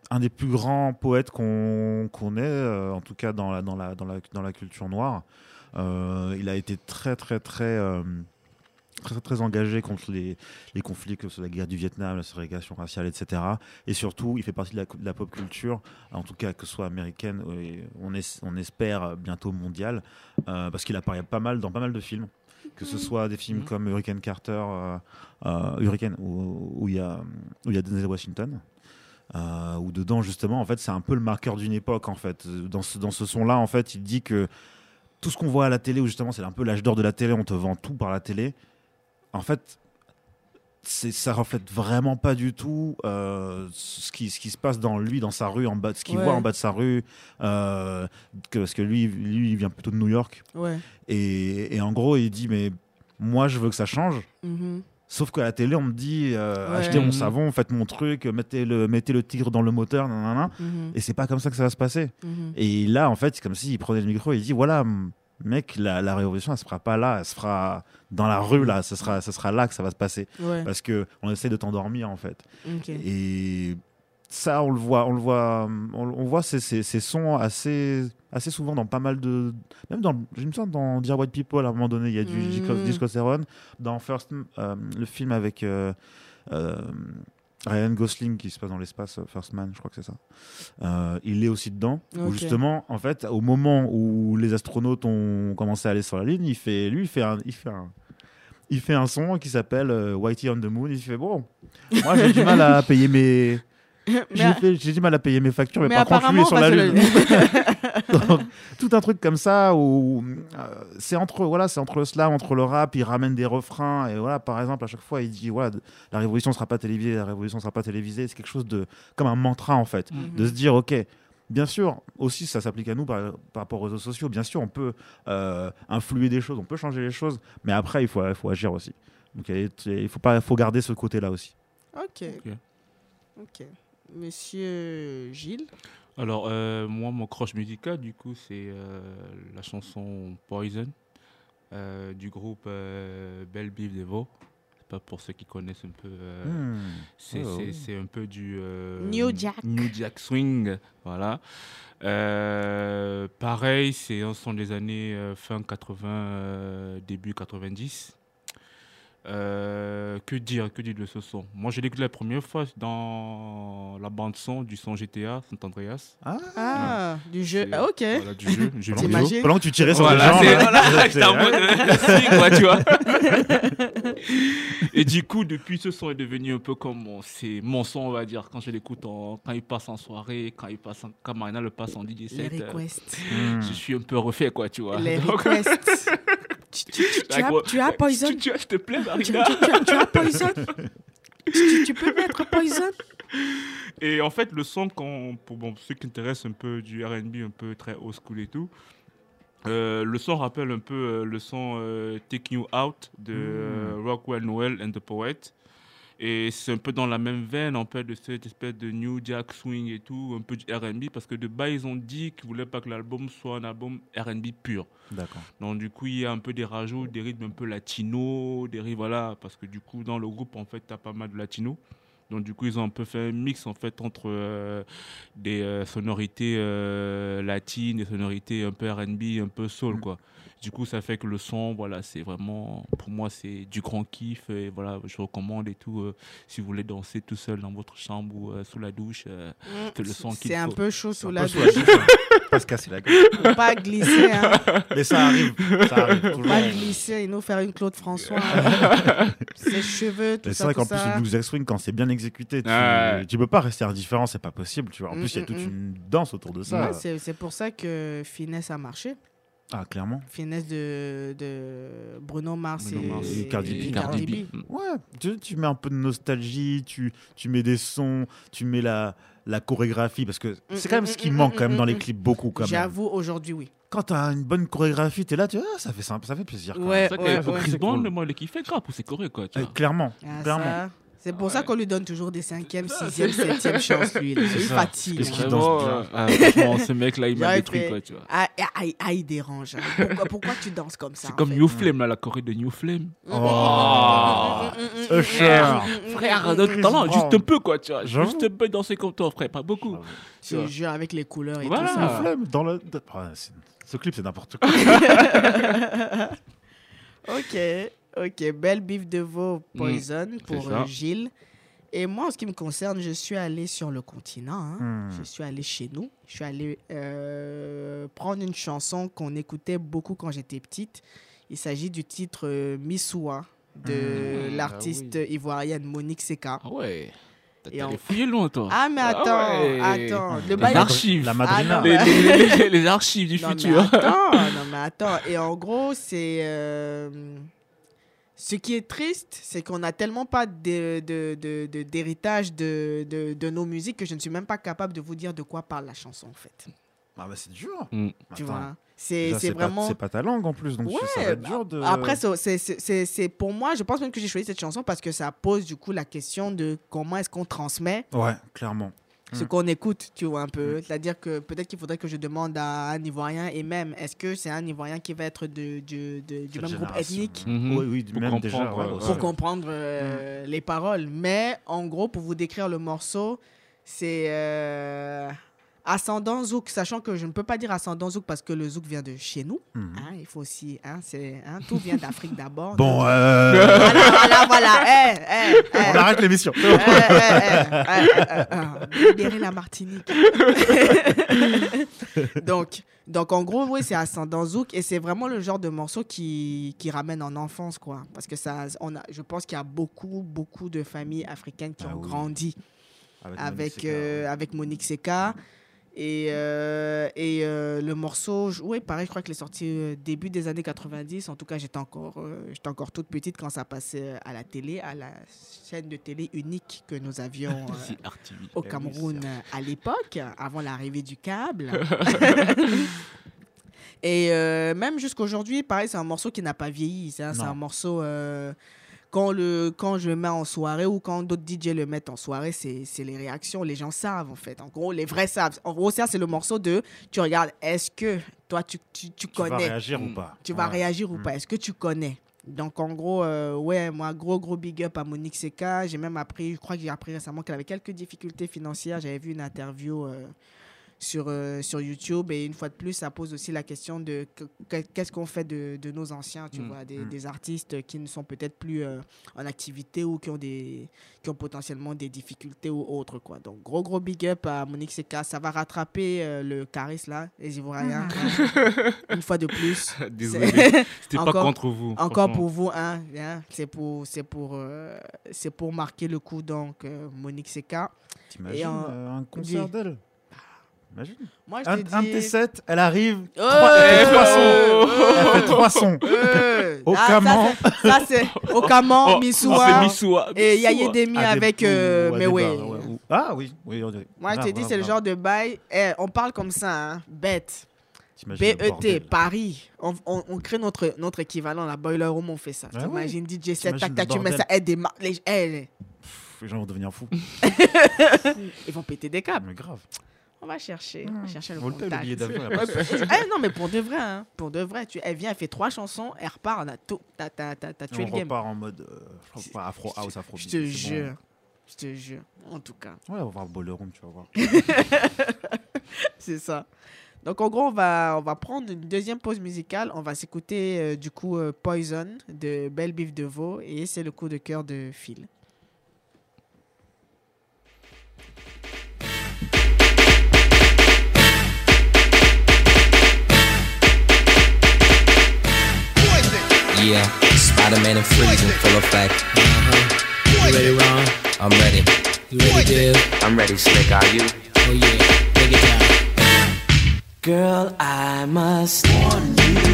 un des plus grands poètes qu'on qu'on ait, euh, en tout cas dans la, dans la, dans la, dans la culture noire. Euh, il a été très, très, très, très, très engagé contre les, les conflits, que ce soit la guerre du Vietnam, la ségrégation raciale, etc. Et surtout, il fait partie de la, pop culture, en tout cas que ce soit américaine, on, on espère bientôt mondiale, parce qu'il apparaît pas mal dans pas mal de films. Que ce soit des films comme Hurricane Carter, euh, euh, Hurricane, où il y a, où il y a Denzel Washington. Euh, où dedans justement en fait c'est un peu le marqueur d'une époque en fait. Dans ce, dans ce son là en fait il dit que tout ce qu'on voit à la télé, où justement c'est un peu l'âge d'or de la télé, on te vend tout par la télé, en fait, ça reflète vraiment pas du tout euh, ce, qui, ce qui se passe dans lui, dans sa rue, en bas, ce qu'il Ouais. voit en bas de sa rue, euh, que, parce que lui, lui, il vient plutôt de New York, Ouais. et, et en gros, il dit, mais moi, je veux que ça change. Mhm. Sauf qu'à la télé, on me dit, euh, Ouais. achetez mon Mhm. savon, faites mon truc, mettez le, mettez le tigre dans le moteur, nanana. Mhm. et c'est pas comme ça que ça va se passer. Mhm. Et là, en fait, c'est comme s'il prenait le micro et il dit voilà, mec, la, la révolution, elle se fera pas là, elle se fera dans la rue, là, ce sera, ce sera là que ça va se passer. Ouais. Parce que on essaie de t'endormir, en fait. Et ça, on le voit, on le voit, on, on voit ces, ces, ces sons assez, assez souvent dans pas mal de. Même dans, je me sens dans Dear White People, à un moment donné, il y a du Mhm. Disco Seron. Dans First, euh, le film avec. euh, euh, Ryan Gosling qui se passe dans l'espace, euh, First Man, je crois que c'est ça. Euh, il est aussi dedans. Où justement, en fait, au moment où les astronautes ont commencé à aller sur la Lune, il fait, lui, il fait un, il fait un, il fait un son qui s'appelle euh, Whitey on the Moon. Il fait bon, moi j'ai du mal à payer mes, j'ai du mal à payer mes factures, mais, mais par contre, lui est sur la Lune. Donc, tout un truc comme ça où euh, c'est entre voilà c'est entre le slam entre le rap il ramène des refrains et voilà par exemple à chaque fois il dit voilà la révolution sera pas télévisée la révolution sera pas télévisée c'est quelque chose de comme un mantra en fait Mhm. de se dire ok bien sûr aussi ça s'applique à nous par, par rapport aux réseaux sociaux bien sûr on peut euh, influer des choses on peut changer les choses mais après il faut il faut agir aussi donc il faut pas il faut garder ce côté là aussi Ok. Ok. Ok. Monsieur Gilles. Alors, euh, moi, mon croche musical, du coup, c'est euh, la chanson Poison euh, du groupe euh, Belle Biv Devo. C'est pas pour ceux qui connaissent un peu. euh, Hmm. c'est Oh. c'est- c'est un peu du. euh, New Jack. New Jack Swing. Voilà. Euh, pareil, c'est un son des années euh, fin 80, euh, début 90. Euh, que dire, que dire de ce son? Moi, je l'ai écouté la première fois dans la bande son du son GTA Saint Andreas. ah Ah, du jeu. Ah, ok. Voilà, du jeu. jeu vidéo. Pendant que tu tirais sur Voilà, c'est- gens là, voilà, j'étais en mode euh, quoi, tu vois. Et du coup, depuis, ce son est devenu un peu comme mon, c'est mon son, on va dire, quand je l'écoute, en- quand il passe en soirée, quand il passe, en, quand Marina le passe en DJ Les set, euh, requests. Hmm. je suis un peu refait, quoi, tu vois. Les Donc, requests. Tu, tu- tu- tu like, as, what- tu as Poison? Tu, as, s'il te plaît, Marina. tu- as- Poison? tu, peux mettre Poison? Et en fait, le son, quand, pour bon, ceux qui intéressent un peu du RB, un peu très old school et tout, euh, le son rappelle un peu euh, le son euh, Take You Out de euh, Rockwell Noel and the Poet. Et c'est un peu dans la même veine, en fait, de cette espèce de New Jack Swing et tout, un peu du RB, parce que de bas, ils ont dit qu'ils voulaient pas que l'album soit un album RB pur. D'accord. Donc, du coup, il y a un peu des rajouts, des rythmes un peu latinos, des rythmes, voilà, parce que du coup, dans le groupe, en fait, tu as pas mal de latinos. Donc, du coup, ils ont un peu fait un mix, en fait, entre euh, des euh, sonorités euh, latines, des sonorités un peu RB, un peu soul, quoi. Du coup, ça fait que le son, voilà, c'est vraiment, pour moi, c'est du grand kiff. Et voilà, je recommande et tout, euh, si vous voulez danser tout seul dans votre chambre ou euh, sous la douche, euh, c'est le son qu'il C'est un peu chaud sous la douche. hein. Pas se casser la gueule. Faut pas glisser, hein. Mais ça arrive. Ça arrive Faut toujours. pas glisser et nous faire une Claude François. hein. Ses cheveux, tout Mais ça, c'est vrai qu'en plus, le blues swing, quand c'est bien exécuté, tu, Ouais. tu peux pas rester indifférent, c'est pas possible. Tu vois. En Mm, plus, il y a mm, toute mm. une danse autour de ça. Ouais, c'est c'est pour ça que Finesse a marché. Ah, clairement. Finesse de, de Bruno Mars Bruno et, Mars et Cardi B. et Cardi Cardi B. Ouais, tu, tu mets un peu de nostalgie, tu, tu mets des sons, tu mets la, la chorégraphie, parce que c'est quand même ce qui mm, mm, manque mm, quand même dans mm, les mm. clips, beaucoup quand même. J'avoue, aujourd'hui, oui. Quand t'as une bonne chorégraphie, t'es là, tu ah, ça fait ça fait plaisir. quand Ouais, C'est même. ouais, que ouais. Chris C'est Brown, cool. moi, il kiffait grave pour ses chorés, quoi. tu Euh, vois. clairement, Ah, clairement. ça, C'est pour ça qu'on lui donne toujours des cinquièmes, sixièmes, septièmes chances, lui. là. Il fatigue. Qu'est-ce hein. qu'il danse bien. euh, ah, franchement, ce mec-là, il m'a fait- quoi, tu vois. Ah, ah, ah, ah, il dérange. hein. Pourquoi, pourquoi tu danses comme ça C'est comme fait New Flame, là, la choré de New Flame. Oh. Frère, de talent, juste un peu, quoi, tu vois. Juste un peu danser comme toi, frère, pas beaucoup. Je te jure, avec les couleurs et Voilà. tout ça. flemme dans le. Ah, c'est- ce clip, c'est n'importe quoi. Ok, ok. Belle bif de veau Poison pour c'est ça. euh, Gilles. Et moi, en ce qui me concerne, je suis allé sur le continent. hein. Hmm. Je suis allé chez nous. Je suis allé euh, prendre une chanson qu'on écoutait beaucoup quand j'étais petite. Il s'agit du titre euh, Missoua de Hmm, l'artiste ah ivoirienne Monique Seka. Ah ouais. T'as allé fouiller loin, toi. Ah, mais attends, ouais. attends. Le Les bail- archives. La madrina. Ah, non, Les, mais- les- les- les archives du Non, mais futur. attends, non, mais attends. Et en gros, c'est. euh, ce qui est triste, c'est qu'on n'a tellement pas de- de- de- de- d'héritage de, de, de nos musiques que je ne suis même pas capable de vous dire de quoi parle la chanson, en fait. Ah, bah, c'est dur. Mm. Tu vois C'est Déjà, c'est pas- vraiment. C'est pas ta langue en plus, donc Ouais, ça va être dur de. Après, c'est- c'est- c'est c'est- c'est- pour moi, je pense même que j'ai choisi cette chanson parce que ça pose du coup la question de comment est-ce qu'on transmet Ouais, clairement. Ce Mm. qu'on écoute, tu vois un peu. C'est-à-dire que peut-être qu'il faudrait que je demande à un Ivoirien et même, est-ce que c'est un Ivoirien qui va être de, de- de- du même groupe ethnique? Mhm. Oui, oui, Pour même comprendre, déjà. ouais, euh, ouais. pour comprendre euh, les paroles. Mais en gros, pour vous décrire le morceau, c'est euh, ascendant zouk, sachant que je ne peux pas dire ascendant zouk parce que le zouk vient de chez nous. Mhm. Hein, il faut aussi, hein, c'est, hein, tout vient d'Afrique d'abord. Bon, Donc- euh, Voilà, voilà, voilà. Eh, eh, eh. on arrête l'émission. Libérer la Martinique. donc, donc, en gros, oui, c'est ascendant zouk et c'est vraiment le genre de morceau qui, qui ramène en enfance, quoi. Parce que ça, on a, je pense qu'il y a beaucoup, beaucoup de familles africaines qui Ah ont oui. grandi Avec, avec, Monique euh, Seca, avec Monique Seka. Et, euh, et euh, le morceau, oui, pareil, je crois qu'il est sorti euh, début des années 90. En tout cas, j'étais encore, euh, j'étais encore toute petite quand ça passait à la télé, à la chaîne de télé unique que nous avions au Eh Cameroun à l'époque, avant l'arrivée du câble. Et même jusqu'aujourd'hui, pareil, c'est un morceau qui n'a pas vieilli. C'est un morceau. Quand, le, quand je le mets en soirée ou quand d'autres DJ le mettent en soirée, c'est les réactions. Les gens savent, en fait. En gros, les vrais savent. En gros, ça, c'est le morceau de. Tu regardes, est-ce que toi, tu, tu, tu Tu vas connais? réagir ou pas? Tu vas Ouais. réagir ou Mm. pas? Est-ce que tu connais? Donc, en gros, euh, ouais, moi, gros, gros big up à Monique Seka. J'ai même appris, je crois que j'ai appris récemment qu'elle avait quelques difficultés financières. J'avais vu une interview euh, sur, euh, sur YouTube. Et une fois de plus, ça pose aussi la question de que- que- qu'est-ce qu'on fait de, de nos anciens, tu Mm. vois, des, Mm. des artistes qui ne sont peut-être plus euh, en activité ou qui ont, des, qui ont potentiellement des difficultés ou autres, quoi. Donc, gros, gros big up à Monique Seka. Ça va rattraper euh, le charisme, là, les Ivoiriens. hein. une fois de plus. Désolé. C'était pas Encore- contre vous. Encore pour vous, hein, hein, c'est pour, c'est pour, euh, c'est pour marquer le coup, donc, euh, Monique Seka. T'imagines euh, un concert d'elle? Imagine. Moi, je Un, te un dis... de tes sets, elle arrive. Oh, trois- elle fait trois sons. Elle fait trois sons. Au ah. Ça, c'est- Okaman, Oh, Missoua et Yaye Missoua. Demi À des- avec... euh, oui. ou- Ah oui, oui, on dirait. Moi, je dis, grave, c'est le genre de bail... Eh, on parle comme ça, hein, bête. BET, bordel. Paris. On, on, on crée notre, notre équivalent, la Boiler Room, on fait ça. Ah T'imagines DJ set, tac, tac, tu mets ça, bordel. eh, des mar- les, eh, les gens vont devenir fous. Ils vont péter des câbles. Mais grave. On va chercher, on va chercher le On le le contact. billet d'avion. eh, non, mais pour de vrai, hein, pour de vrai, tu, elle vient, elle fait trois chansons, elle repart, on a tout, t'as, t'as, t'as, t'as tué on le game. repart en mode euh, je pas, afro house, afro Je te jure, je te jure, en tout cas, Ouais, on va voir Boleroom, tu vas voir. c'est ça. Donc en gros, on va, on va prendre une deuxième pause musicale, on va s'écouter euh, du coup euh, Poison de Belle Bif de Veau et c'est le coup de cœur de Phil. Yeah, Spider-Man and freezing, full effect. Uh-huh. You ready, Ron? I'm ready. You ready, Div? I'm ready, Slick. Are you? Oh yeah, break it down. Girl, I must warn you.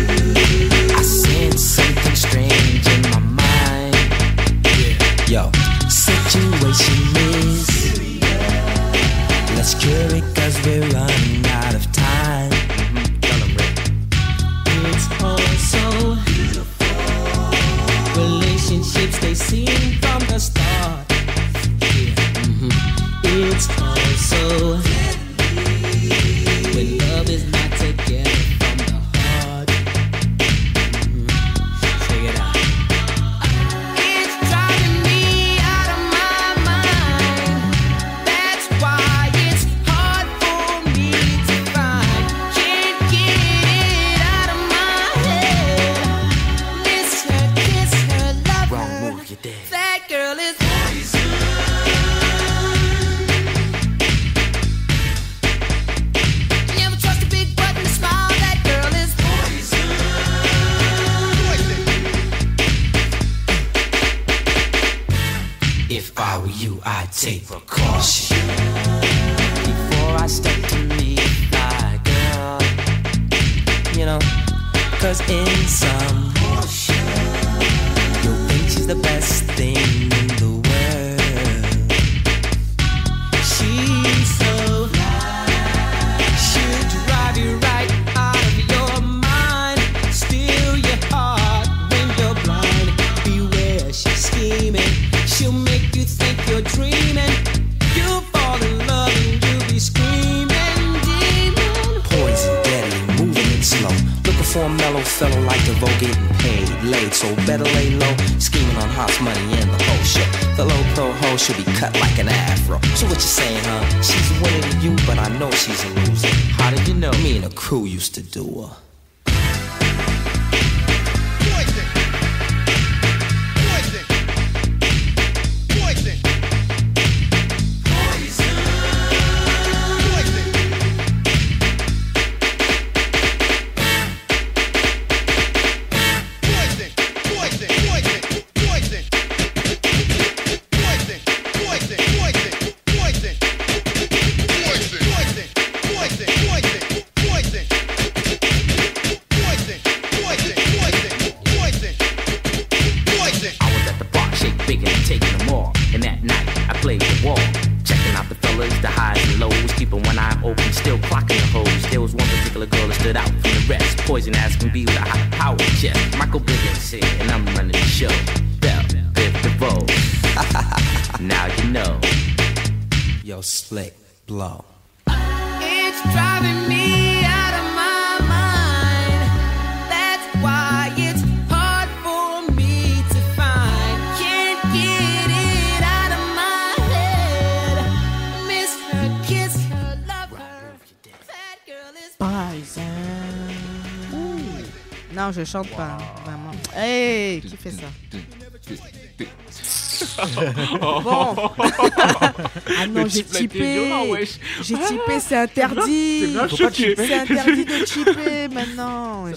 I sense something strange in my mind. Yo, situation is Let's cure it cause we're running out chante pas, vraiment. Hey, qui fait ça? Bon. ah non, j'ai typé. J'ai typé, c'est interdit. C'est interdit de typer maintenant.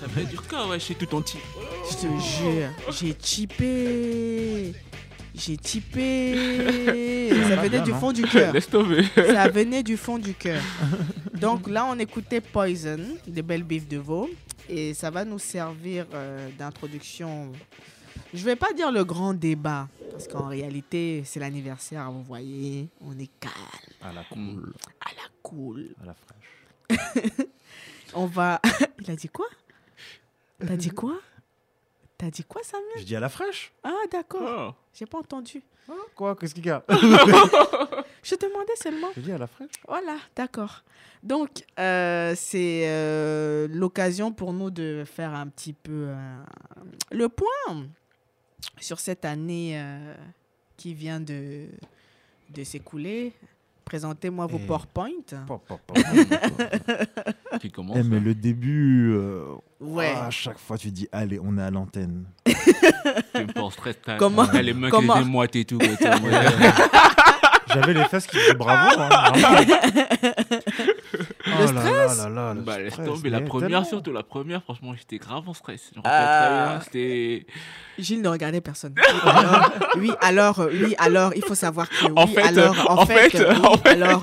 Ça fait du cas, ouais, chez tout entier. Je te jure, j'ai typé. J'ai typé. Ça venait du fond du cœur. Laisse tomber. Ça venait du fond du cœur. Donc là, on écoutait Poison de Belle Bif de Veau. Et ça va nous servir euh, d'introduction. Je vais pas dire le grand débat. Parce qu'en réalité, c'est l'anniversaire, vous voyez. On est calme, À la cool, à la cool. à la fraîche. On va. Il a dit quoi? T'as dit quoi? T'as dit quoi, Samuel Je dis à la fraîche. Ah, d'accord. Oh. J'ai pas entendu. Quoi Qu'est-ce qu'il y a Je te demandais seulement. Je dis à la fraîche. Voilà, d'accord. Donc, euh, c'est euh, l'occasion pour nous de faire un petit peu euh, le point sur cette année euh, qui vient de, de s'écouler. Présentez-moi vos Et- PowerPoint. Qui commence Eh, mais le début, euh, Ouais. à chaque fois tu dis allez, on est à l'antenne. T'es pas en stress. T'as Comment- les mains comment- qui les moites et tout. quoi, t'es en mode- J'avais les fesses qui disaient bravo. Hein, vraiment. Oh là stress là là là, le Bah, laisse tomber. La première, tellement. surtout la première, franchement, j'étais grave en stress. Je Ah. très bien, C'était. Gilles ne regardait personne. Alors, oui, alors, euh, oui, alors, il faut savoir que oui, En fait, alors, en, en fait, fait, oui, en fait. alors,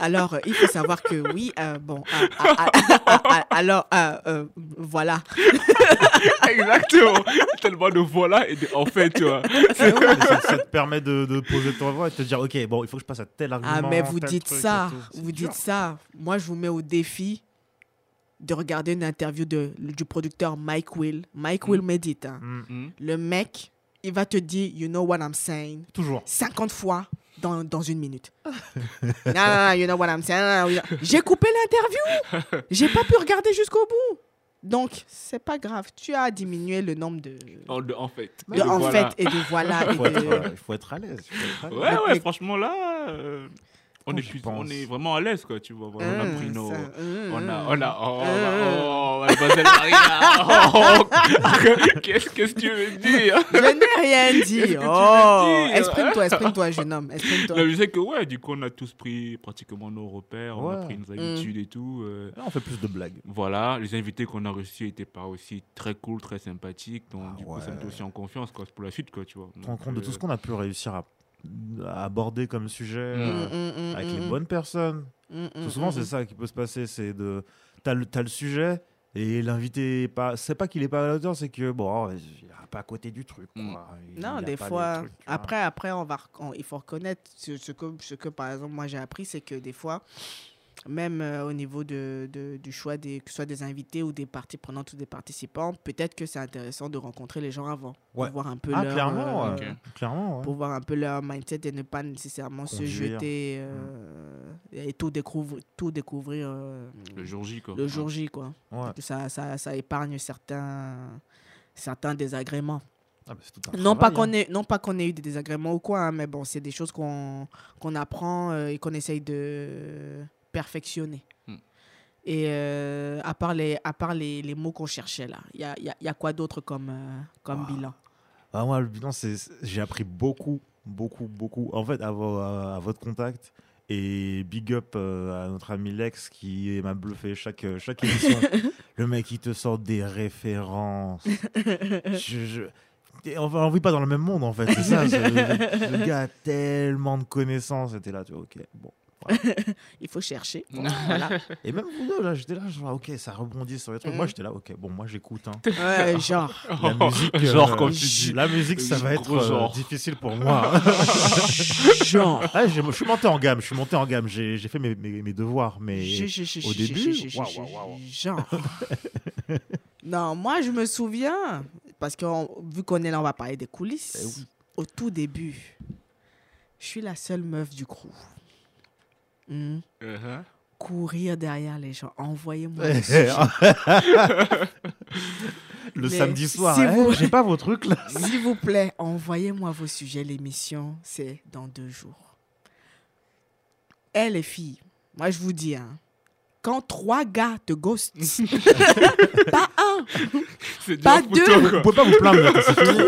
alors, euh, il faut savoir que oui, euh, bon, ah, ah, ah, ah, ah, alors, euh, euh, voilà. Exactement. Tellement de voilà et de en fait, tu vois. Mais ça, ça te permet de, de poser ton voix et de te dire ok, bon, il faut que je passe à tel argument. Ah, mais vous dites truc ça, vous dites ça. Moi, je vous mets au défi de regarder une interview de, du producteur Mike Will. Mike Will médite. hein. Mm, Hmm. Le mec, il va te dire, you know what I'm saying, Toujours. 50 fois dans, dans une minute. non, non, non, you know what I'm saying? know- J'ai coupé l'interview. J'ai pas pu regarder jusqu'au bout. Donc, c'est pas grave. Tu as diminué le nombre de, En, de- en fait. de De en voilà. fait et de voilà. Il faut, être, de- il faut être à l'aise. Ouais, ouais, franchement, là, euh, on, Quand est plus- on est vraiment à l'aise, quoi, tu vois. Voilà, on a Hum, pris nos. ça, On a, hum. on a, oh, Hum. oh, mademoiselle oh, qu'est-ce qu'est-ce que tu veux dire? Je n'ai rien dit. Oh, dire exprime-toi, exprime-toi, jeune homme. Exprime-toi. Je sais que, ouais, du coup, on a tous pris pratiquement nos repères, on a pris nos habitudes et tout. euh, Là, on fait plus de blagues. voilà, les invités qu'on a reçus n'étaient pas aussi très cool, très sympathiques. Donc, Ah du coup, ça me aussi en confiance quoi, pour la suite, quoi, tu vois. Tu te rends compte de euh, tout ce qu'on a pu réussir à, à aborder comme sujet euh, Mm, mm, mm, avec mm, les bonnes personnes. Souvent, c'est ça qui peut se passer. C'est de. T'as le, t'as le sujet et l'invité pas. C'est pas qu'il est pas à la hauteur, c'est que bon, il est pas à côté du truc. quoi. Il Non, des fois. trucs, après, après, on va, rec- on- il faut reconnaître ce, ce que, ce que, par exemple, moi j'ai appris, c'est que des fois, même euh, au niveau de, de- du choix des, que ce soit des invités ou des parties prenantes ou des participants, peut-être que c'est intéressant de rencontrer les gens avant Ouais. pour voir un peu Ah, leur, clairement, euh, clairement. ouais. pour voir un peu leur mindset et ne pas nécessairement se jeter euh, et tout découvrir, tout découvrir euh, Le jour J, quoi. le jour J, quoi. Ouais. Que Ça, ça, ça épargne certains, certains désagréments. Ah, bah, Non pas, qu'on ait, non pas qu'on ait eu des désagréments ou quoi, hein, mais bon, c'est des choses qu'on qu'on apprend euh, et qu'on essaye de perfectionner. Hmm. Et euh, à part les, à part les, les mots qu'on cherchait là, il y a, il y a- y a quoi d'autre comme, euh, comme bilan? Ah, moi, le bilan, c'est, j'ai appris beaucoup, beaucoup, beaucoup. En fait, à, vo- à- à votre contact. Et big up euh, à notre ami Lex qui m'a bluffé chaque, chaque émission. le mec, il te sort des références. je, je- et On ne vit pas dans le même monde, en fait. C'est ça. c'est- le, le gars a tellement de connaissances. C'était là, tu vois, ok. Bon. Il faut chercher. Voilà. Et même vous deux, là, j'étais là, je vois, ok, ça rebondit sur les trucs. Moi, j'étais là, ok, bon, moi, j'écoute. hein. Ouais, genre. La musique, Genre, euh, comme tu dis. La musique, ça va être euh, genre. difficile pour moi. genre. Je suis monté en gamme, je suis monté en gamme. J'ai fait mes, mes, mes devoirs, mais Je- je- je- au début. Genre. non, moi, je me souviens, parce que on- vu qu'on est là, on va parler des coulisses. Eh oui. Au tout début, je suis la seule meuf du crew. Hmm. Uh-huh. Courir derrière les gens. Envoyez-moi. Vos sujets. le Mais samedi soir, si vous- j'ai pas vos trucs là. S'il vous plaît, envoyez-moi vos sujets. L'émission, c'est dans deux jours. Eh, les filles, moi, je vous dis, hein, quand trois gars te ghostent, pas un, Pas deux. toi, Vous pouvez pas vous plaindre, fini.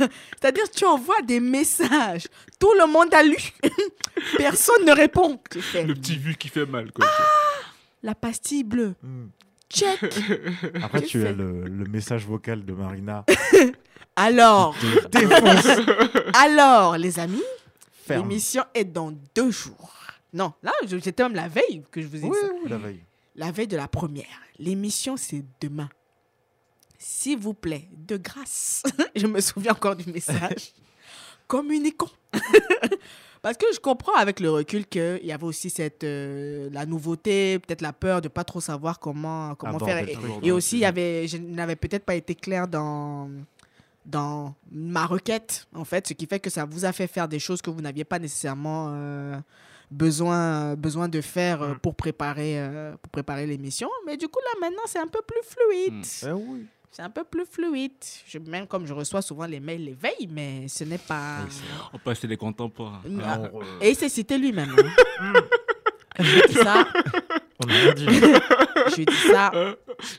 C'est-à-dire, tu envoies des messages. Tout le monde a lu. Personne ne répond. Le petit vu qui fait mal, quoi. la pastille bleue. Hmm. Check. Après, Tu as le, le message vocal de Marina. Alors, alors, les amis, l'émission est dans deux jours. Non, là, c'était même la veille que je vous ai Oui, dit. ça. oui, la veille. La veille de la première. L'émission, c'est demain. S'il vous plaît, de grâce, je me souviens encore du message. Communiquons. Parce que je comprends avec le recul qu'il y avait aussi cette, euh, la nouveauté, peut-être la peur de pas trop savoir comment, comment faire. Et, aussi, il y avait, je n'avais peut-être pas été clair dans, dans ma requête, en fait, ce qui fait que ça vous a fait faire des choses que vous n'aviez pas nécessairement euh, besoin, besoin de faire euh, Mm. pour préparer, euh, pour préparer l'émission. Mais du coup, là, maintenant, c'est un peu plus fluide. Mm. Eh oui. C'est un peu plus fluide. Je, même comme je reçois souvent les mails les veilles, mais ce n'est pas... On passait des contemporains. Mm. Ah, Et il s'est cité lui-même. hein. je dis ça, on a rien dit. je dis ça,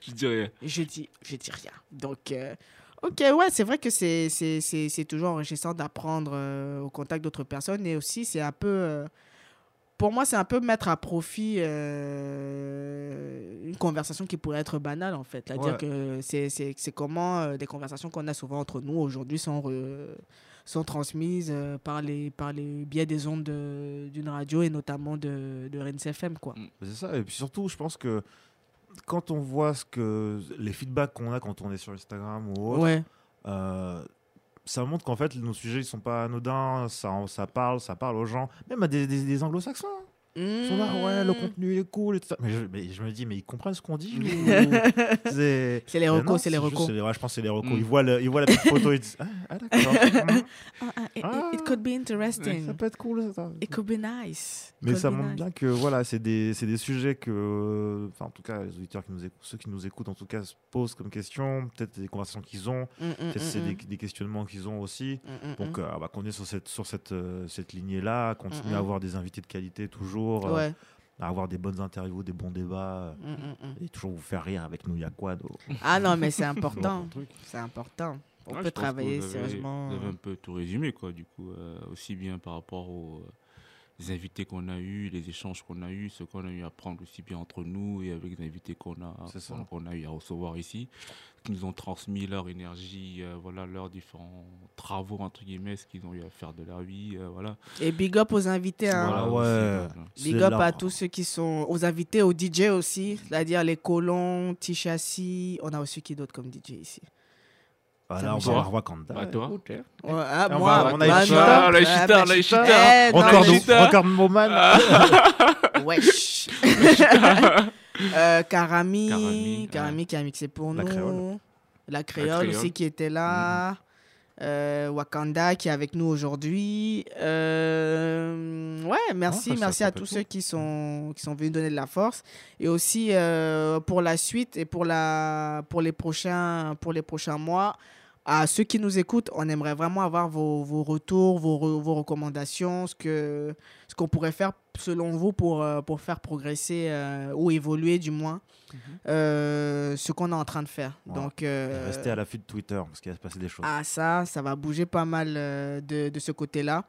Je dis rien. je dis, je dis rien. Donc, euh, ok, ouais, c'est vrai que c'est, c'est, c'est, c'est toujours enrichissant d'apprendre euh, au contact d'autres personnes. Et aussi, c'est un peu. euh, pour moi, c'est un peu mettre à profit euh, une conversation qui pourrait être banale, en fait. C'est-à-dire Ouais. que c'est, comment euh, des conversations qu'on a souvent entre nous aujourd'hui sont, transmises euh, par, les, par les biais des ondes de- d'une radio et notamment de, de RNC FM, quoi. C'est ça. Et puis surtout, je pense que quand on voit ce que les feedbacks qu'on a quand on est sur Instagram ou autre, Ouais. Ça montre qu'en fait nos sujets ils sont pas anodins, ça, ça parle, ça parle aux gens, même à des, anglo-saxons. Ils sont là, ouais, le Mmh. contenu est cool et tout ça. Mais je, mais je me dis, mais ils comprennent ce qu'on dit ou- C'est C'est les recos, c'est les recos. je pense que c'est les recos. Mm. Ils, voient le- ils voient la petite photo, ils disent Ah, ah, d'accord. Ah, ah, it, Ah. it could be interesting. ça peut être cool. Ça. It could be nice. Mais ça montre nice. bien que voilà, c'est des, des sujets que, enfin, en tout cas, les auditeurs qui nous écoutent, ceux qui nous écoutent, en tout cas, se posent comme question. Peut-être des conversations qu'ils ont, Mm, mm, peut-être mm, c'est mm. des, des questionnements qu'ils ont aussi. Mm, mm, Donc, euh, bah, qu'on est sur cette, sur cette, euh, cette lignée-là, continuer à avoir des invités de qualité toujours, euh, Ouais. à avoir des bonnes interviews, des bons débats, Mm, mm, mm. et toujours vous faire rire avec nous, il y a quoi nos- Ah non, mais c'est important. C'est important. On Ouais, peut travailler vous avez- sérieusement. Vous avez un peu tout résumé, quoi, du coup, euh, aussi bien par rapport euh, invités qu'on a eus, les échanges qu'on a eus, ce qu'on a eu à prendre aussi bien entre nous et avec les invités qu'on a, qu'on a eu à recevoir ici, qui nous ont transmis leur énergie, euh, voilà, leurs différents travaux, entre guillemets, ce qu'ils ont eu à faire de leur vie, euh, voilà. Et big up aux invités. Hein. Voilà, aussi, ouais. voilà. Big up à tous ceux qui sont aux invités, aux DJ aussi, c'est-à-dire les colons, Tichassi. On a aussi qui d'autre comme DJ ici? Bah, Ça là, on va voir Wakanda. Bah, toi. Ah, On moi, on a bah, Ishita, non. on a Ah, Ishita, bah, on a Ishita. Eh, non, Record, mais- Ishita. record Moman. Wesh. Euh, Karami, Karami, qui a mixé pour La nous. La créole, aussi qui était là. Euh, Wakanda qui est avec nous aujourd'hui. Euh, ouais, merci, Ah, ça, merci ça à tous ceux qui sont, qui sont venus donner de la force. Et aussi euh, pour la suite et pour, la, pour, les prochains, pour les prochains mois. À ceux qui nous écoutent, on aimerait vraiment avoir vos, vos retours, vos, re- vos recommandations, ce que ce qu'on pourrait faire selon vous pour, euh, pour faire progresser euh, ou évoluer du moins euh, ce qu'on est en train de faire. Ouais. Donc, euh, Restez à l'affût de Twitter parce qu'il va se passer des choses. ah ça, ça va bouger pas mal euh, de, de ce côté-là.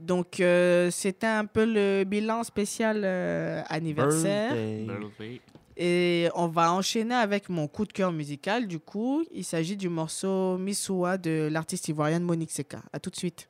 Donc euh, c'était un peu le bilan spécial euh, anniversaire. Birthday. Et on va enchaîner avec mon coup de cœur musical. Du coup, il s'agit du morceau Missoua de l'artiste ivoirienne Monique Seka. À tout de suite.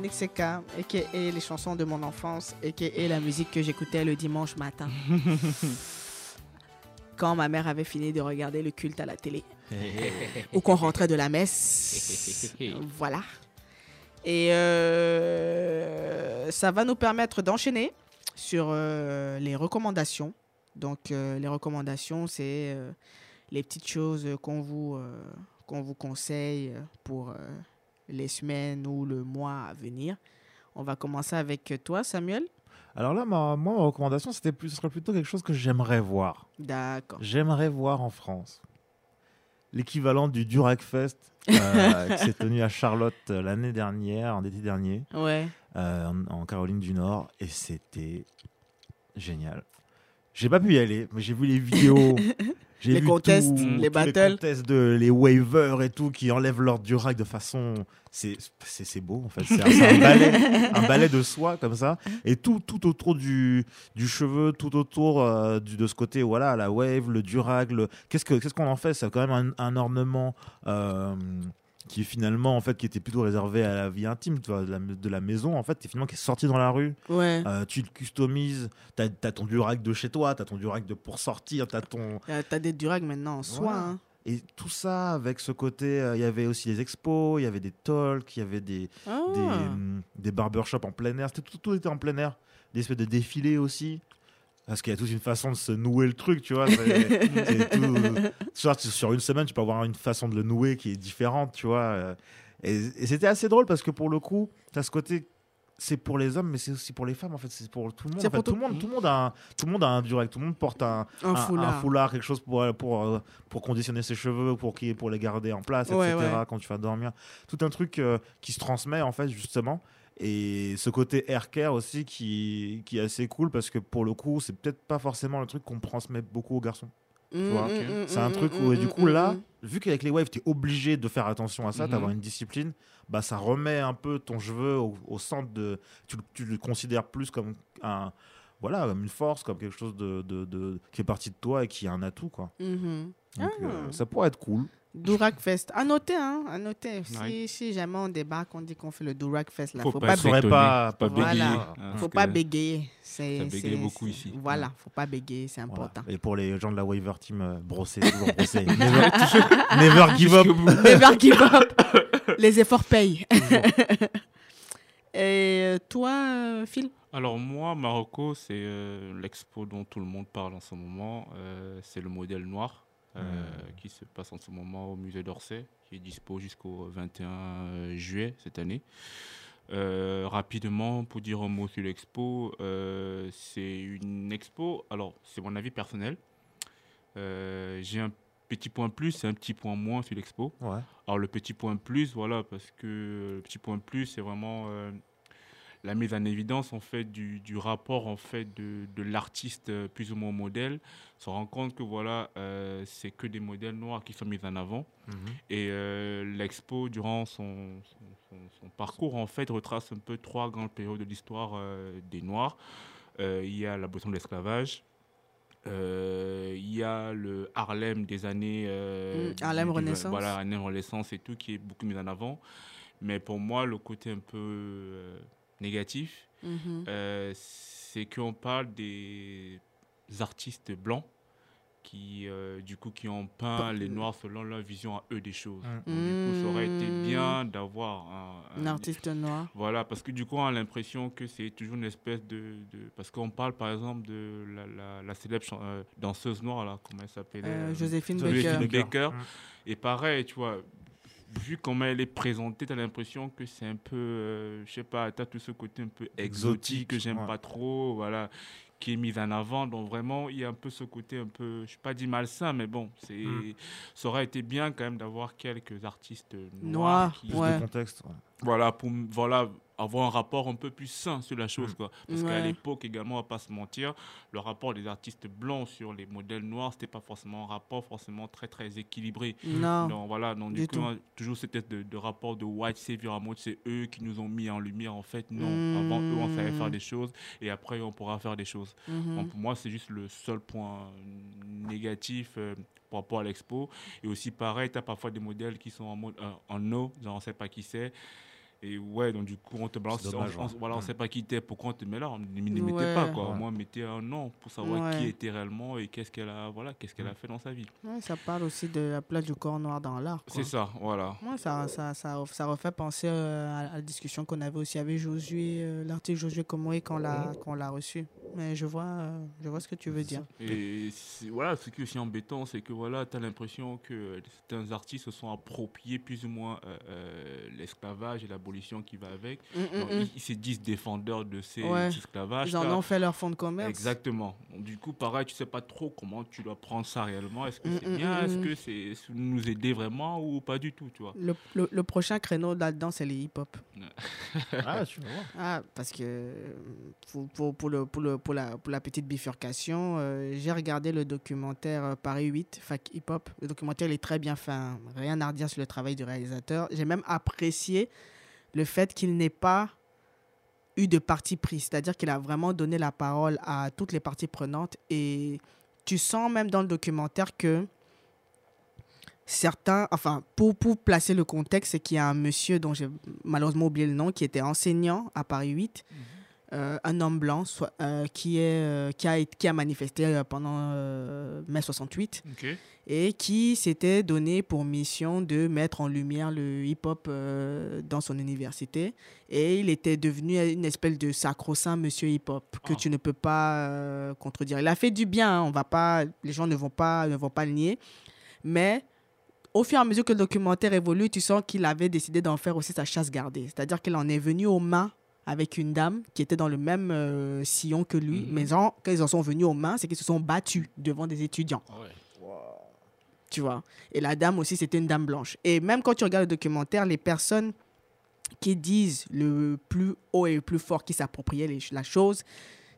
Missoua de Monique Seka, et les chansons de mon enfance, et la musique que j'écoutais le dimanche matin. Quand ma mère avait fini de regarder le culte à la télé. ou qu'on rentrait de la messe. voilà. Et euh, ça va nous permettre d'enchaîner sur euh, les recommandations. Donc, euh, les recommandations, c'est les petites choses qu'on vous, qu'on vous conseille pour les semaines ou le mois à venir. On va commencer avec toi, Samuel. Alors là, ma, moi, ma recommandation, c'était plus, ce serait plutôt quelque chose que j'aimerais voir. D'accord. J'aimerais voir en France l'équivalent du Durac Fest euh, qui s'est tenu à Charlotte euh, l'année dernière, en été dernier, ouais. Euh, en, Caroline du Nord, et c'était génial. J'ai pas pu y aller, mais j'ai vu les vidéos. les contests, les battles. Les contests de les waivers et tout qui enlèvent leur durac de façon. C'est beau en fait. C'est un, ballet, un ballet de soie comme ça. Et tout, tout autour du, du cheveu, tout autour euh, du, de ce côté, voilà, la wave, le durac. Qu'est-ce qu'on ce qu'on en fait? C'est quand même un, un ornement. Euh, qui finalement en fait qui était plutôt réservé à la vie intime de, la, de la maison en fait finalement qui est sorti dans la rue ouais. Euh, tu le customises t'as as ton durac de chez toi t'as ton durac de pour sortir t'as ton t'as des duracs maintenant en soi hein. et tout ça avec ce côté euh, il y avait aussi les expos il y avait des talks il y avait des ah. des, des barbershops en plein air tout, tout, était en plein air des espèces de défilés aussi parce qu'il y a toute une façon de se nouer le truc, tu vois. Soit sur une semaine, tu peux avoir une façon de le nouer qui est différente, tu vois. Euh, et, c'était assez drôle parce que pour le coup, tu as ce côté c'est pour les hommes, mais c'est aussi pour les femmes. En fait, c'est pour tout le monde. tout, le monde tout le monde a un, tout le monde a un direct. Tout le monde porte un, un, foulard. quelque chose pour pour euh, pour conditionner ses cheveux, pour qui pour les garder en place, etc. Quand tu vas dormir, tout un truc euh, qui se transmet en fait justement. Et ce côté air care aussi qui, qui est assez cool parce que pour le coup, c'est peut-être pas forcément le truc qu'on transmet beaucoup aux garçons. Mmh, mmh, mmh, c'est un truc où, et du coup, là, vu qu'avec les waves, tu es obligé de faire attention à ça, d'avoir une discipline, bah, ça remet un peu ton cheveu au, centre de. Tu, tu, le considères plus comme un. Voilà, comme une force, comme quelque chose de, de, de qui est parti de toi et qui est un atout, quoi. Donc, ah. euh, ça pourrait être cool. Durak Fest. À noter, hein, à noter. Si, si, jamais on débarque, on dit qu'on fait le Durak Fest, là, faut, faut pas, pas, pas, pas bégayer. Hein, faut pas bégayer. C'est, ça bégaye beaucoup ici. Voilà, faut pas bégayer, c'est important. Et pour les gens de la Waiver Team, euh, brosser, toujours brosser. never, never give up. never give up. les efforts payent. Et toi, euh, Phil? Alors moi, Marocco, c'est euh, l'expo dont tout le monde parle en ce moment. c'est le modèle noir. Euh, hmm. qui se passe en ce moment au musée d'Orsay, qui est dispo jusqu'au 21 juillet cette année. Euh, rapidement, pour dire un mot sur l'expo, euh, c'est une expo, alors c'est mon avis personnel. J'ai un petit point plus et un petit point moins sur l'expo. Alors le petit point plus, voilà, parce que le petit point plus, c'est vraiment la mise en évidence en fait du, du rapport en fait de, de l'artiste euh, plus ou moins modèle se rend compte que voilà euh, c'est que des modèles noirs qui sont mis en avant. Mhm. et euh, l'expo durant son, son, son, parcours en fait retrace un peu trois grandes périodes de l'histoire des noirs. Il y a l'abolition de l'esclavage il y a le Harlem des années mmh, Harlem Renaissance. voilà Harlem Renaissance et tout qui est beaucoup mis en avant. Mais pour moi le côté un peu négatif, mhm. euh, c'est qu'on parle des artistes blancs qui, euh, du coup, qui ont peint les Noirs selon leur vision à eux des choses. Du coup, ça aurait été mm. bien d'avoir un, artiste noir. Voilà, parce que du coup, on a l'impression que c'est toujours une espèce de... parce qu'on parle, par exemple, de la, la, célèbre euh, danseuse noire, là, comment elle s'appelle Joséphine Baker. Et pareil, tu vois, vu comment elle est présentée, tu as l'impression que c'est un peu, euh, je sais pas, tu as tout ce côté un peu exotique, que j'aime pas trop, voilà, qui est mis en avant. Donc vraiment, il y a un peu ce côté un peu, je ne pas dit malsain, mais bon, c'est, hmm. ça aurait été bien quand même d'avoir quelques artistes noirs, qui, ouais. contexte. Voilà, pour, voilà, avoir un rapport un peu plus sain sur la chose. Quoi. Parce qu'à l'époque également, on va pas se mentir, le rapport des artistes blancs sur les modèles noirs, c'était pas forcément un rapport forcément très très équilibré. Non. Donc voilà, donc du du coup, tout. hein, toujours c'était de, de rapport de white savior en mode c'est eux qui nous ont mis en lumière. En fait, non. Mm. Avant eux, on savait faire des choses et après, on pourra faire des choses. Mhm. Donc, pour moi, c'est juste le seul point négatif euh, par rapport à l'expo. Et aussi, pareil, tu as parfois des modèles qui sont en mode euh, en no, genre on sait pas qui c'est. Et ouais, donc du coup, on te balance, dommage, on, on- ouais. voilà, on Mm. sait pas qui t'es, pourquoi on te met là On ne Ouais. pas, quoi. Au Ouais. moins, mettez un nom pour savoir Ouais. qui était réellement et qu'est-ce qu'elle a, voilà, qu'est-ce qu'elle a fait dans sa vie. Ouais, ça parle aussi de la place du corps noir dans l'art. C'est ça, voilà. Ouais, ça, ça, ça, ça refait penser euh, à, à la discussion qu'on avait aussi avec Josué, euh, l'artiste Josué Komoé quand on l'a l'a reçu. Mais je vois, euh, je vois ce que tu veux dire. Et voilà, ce qui est aussi embêtant, c'est que voilà, tu as l'impression que certains artistes se sont appropriés plus ou moins euh, euh, l'esclavage et qui va avec. Mm, mm, Donc, mm. ils, ils se disent défendeurs de ces Ouais. esclavages. Ils en ont fait leur fonds de commerce. Exactement. Donc, du coup, pareil, tu sais pas trop comment tu dois prendre ça réellement. Est-ce que Mm, c'est mm, bien? Est-ce que c'est nous aider vraiment ou pas du tout, tu vois? Le, le- le prochain créneau là-dedans, c'est les hip-hop. Ah, tu voir. Ah, parce que euh, pour, pour, pour le, pour, le, pour, la, pour la petite bifurcation, euh, j'ai regardé le documentaire euh, Paris 8, Fac Hip Hop. Le documentaire il est très bien fait, hein. rien à redire sur le travail du réalisateur. J'ai même apprécié le fait qu'il n'ait pas eu de parti pris, c'est-à-dire qu'il a vraiment donné la parole à toutes les parties prenantes. Et tu sens même dans le documentaire que certains, enfin, pour, pour placer le contexte, c'est qu'il y a un monsieur dont j'ai malheureusement oublié le nom, qui était enseignant à Paris 8, euh, un homme blanc soit- euh, qui, est, euh, qui, a, été- qui a manifesté pendant mai 68 Ok. et qui s'était donné pour mission de mettre en lumière le hip-hop dans son université. Et il était devenu une espèce de sacro-saint monsieur hip-hop que Ah. tu ne peux pas contredire. Il a fait du bien, hein, on va pas, les gens ne vont pas, ne vont pas le nier. Mais au fur et à mesure que le documentaire évolue, tu sens qu'il avait décidé d'en faire aussi sa chasse gardée. C'est-à-dire qu'il en est venu aux mains avec une dame qui était dans le même euh, sillon que lui. Mhm. Mais genre, quand ils en sont venus aux mains, c'est qu'ils se sont battus devant des étudiants tu vois. Et la dame aussi, c'était une dame blanche. Et même quand tu regardes le documentaire, les personnes qui disent le plus haut et le plus fort qui s'appropriaient les- la chose,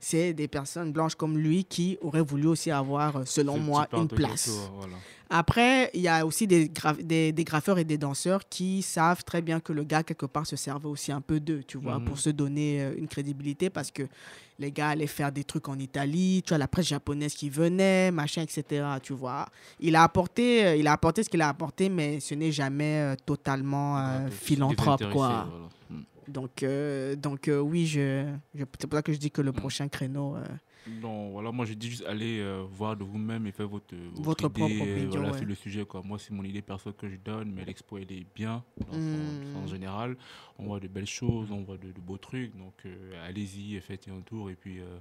c'est des personnes blanches comme lui qui auraient voulu aussi avoir, euh, selon moi, une place. voilà. Après, il y a aussi des, des, des graffeurs et des danseurs qui savent très bien que le gars, quelque part, se servait aussi un peu d'eux, tu vois, Mhm. pour se donner euh, une crédibilité parce que les gars allaient faire des trucs en Italie, tu vois, la presse japonaise qui venait, machin, etc., tu vois. Il a apporté, euh, il a apporté ce qu'il a apporté, mais ce n'est jamais totalement euh, philanthrope, quoi. voilà. Mm. Donc, euh, donc euh, oui, je, je- c'est pour ça que je dis que le prochain créneau... euh, Non, voilà, moi je dis juste aller euh, voir de vous-même et faire votre, Votre idée, propre euh, voilà, ouais. sur le sujet. Quoi. Moi, c'est mon idée perso que je donne, mais l'expo, elle est bien dans son- en général. On voit de belles choses, on voit de, de beaux trucs. Donc, euh, allez-y faites un tour et puis euh,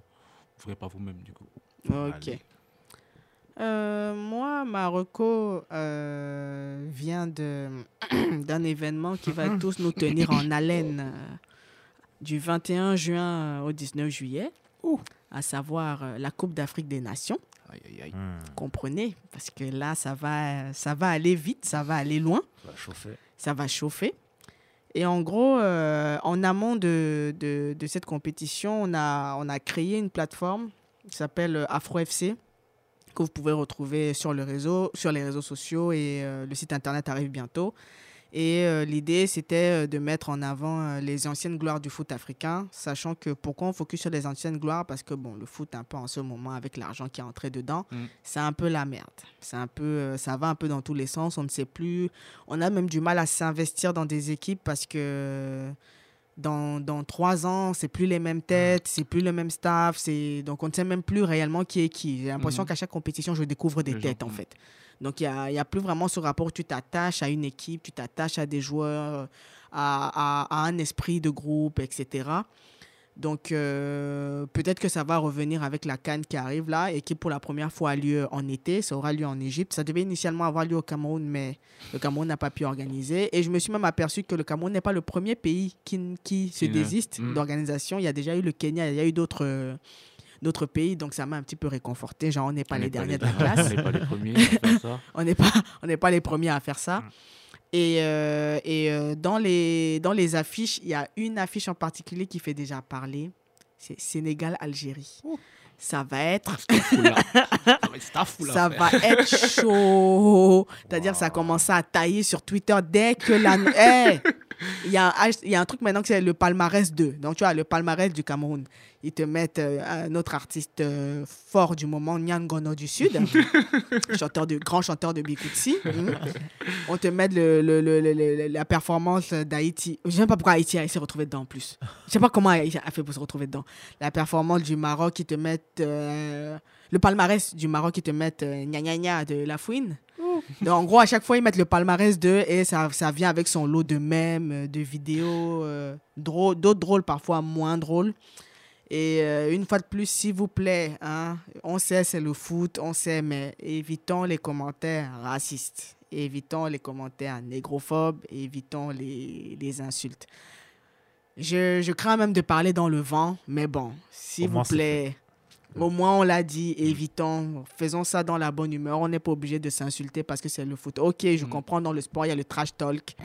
vous ferez par vous-même, du coup. Ok. Allez. Euh, moi, ma reco euh, vient de d'un événement qui va tous nous tenir en haleine euh, du 21 juin au 19 juillet, à savoir euh, la Coupe d'Afrique des Nations. Aïe, aïe, aïe. Hmm, Comprenez, parce que là, ça va, ça va aller vite, ça va aller loin ça va chauffer. ça va chauffer. Et en gros, euh, en amont de, de, de cette compétition, on a, on a créé une plateforme qui s'appelle euh, Afro FC, que vous pouvez retrouver sur, le réseau, sur les réseaux sociaux et euh, le site internet arrive bientôt. Et euh, l'idée, c'était euh, de mettre en avant les anciennes gloires du foot africain, sachant que pourquoi on focus sur les anciennes gloires? Parce que bon, le foot, un peu en ce moment, avec l'argent qui est entré dedans, Mm. c'est un peu la merde. C'est un peu, ça va un peu dans tous les sens. On ne sait plus. On a même du mal à s'investir dans des équipes parce que dans, dans trois ans, c'est plus les mêmes têtes, c'est plus le même staff. C'est donc on ne sait même plus réellement qui est qui. J'ai l'impression Mhm. qu'à chaque compétition, je découvre des Les gens, têtes en fait. Donc il n'y a, y a plus vraiment ce rapport tu t'attaches à une équipe, tu t'attaches à des joueurs, à, à- à un esprit de groupe, etc. Donc euh, peut-être que ça va revenir avec la Cannes qui arrive là et qui pour la première fois a lieu en été. Ça aura lieu en Égypte. Ça devait initialement avoir lieu au Cameroun, mais le Cameroun n'a pas pu organiser. Et je me suis même aperçu que le Cameroun n'est pas le premier pays qui, qui se désiste Mm. d'organisation. Il y a déjà eu le Kenya, il y a eu d'autres euh, d'autres pays, donc ça m'a un petit peu réconforté. Genre, on n'est pas On les derniers de les- la classe On n'est pas les premiers à faire ça. on n'est pas on n'est pas les premiers à faire ça. Et, euh, et euh, dans, les, dans les affiches, il y a une affiche en particulier qui fait déjà parler. C'est Sénégal-Algérie. Ça va être ça va être chaud. C'est-à-dire, ça a commencé à tailler sur Twitter dès que la. Hey il y, a un, il y a un truc maintenant que c'est le palmarès 2. Donc, tu vois, le palmarès du Cameroun. Ils te mettent euh, un autre artiste euh, fort du moment, Nyan Gono du Sud, chanteur de, grand chanteur de Bikutsi. On te met le, le- le- la performance d'Haïti. Je ne sais pas pourquoi Haïti a- s'est retrouvé dedans en plus. Je ne sais pas comment Haïti a fait pour se retrouver dedans. La performance du Maroc, ils te mettent. euh, le palmarès du Maroc, ils te mettent Gna Gna Gna de La Fouine. Donc, en gros, à chaque fois, ils mettent le palmarès 2 et ça, ça vient avec son lot de mèmes, euh, de vidéos, euh, drôles, d'autres drôles, parfois moins drôles. Et euh, une fois de plus, s'il vous plaît, hein, on sait c'est le foot, on sait, mais évitons les commentaires racistes, évitons les commentaires négrophobes, évitons les, les insultes. Je, je crains même de parler dans le vent, mais bon, s'il vous plaît, au moins on l'a dit, évitons, faisons ça dans la bonne humeur. On n'est pas obligé de s'insulter parce que c'est le foot. Ok, je comprends, dans le sport, il y a le trash talk.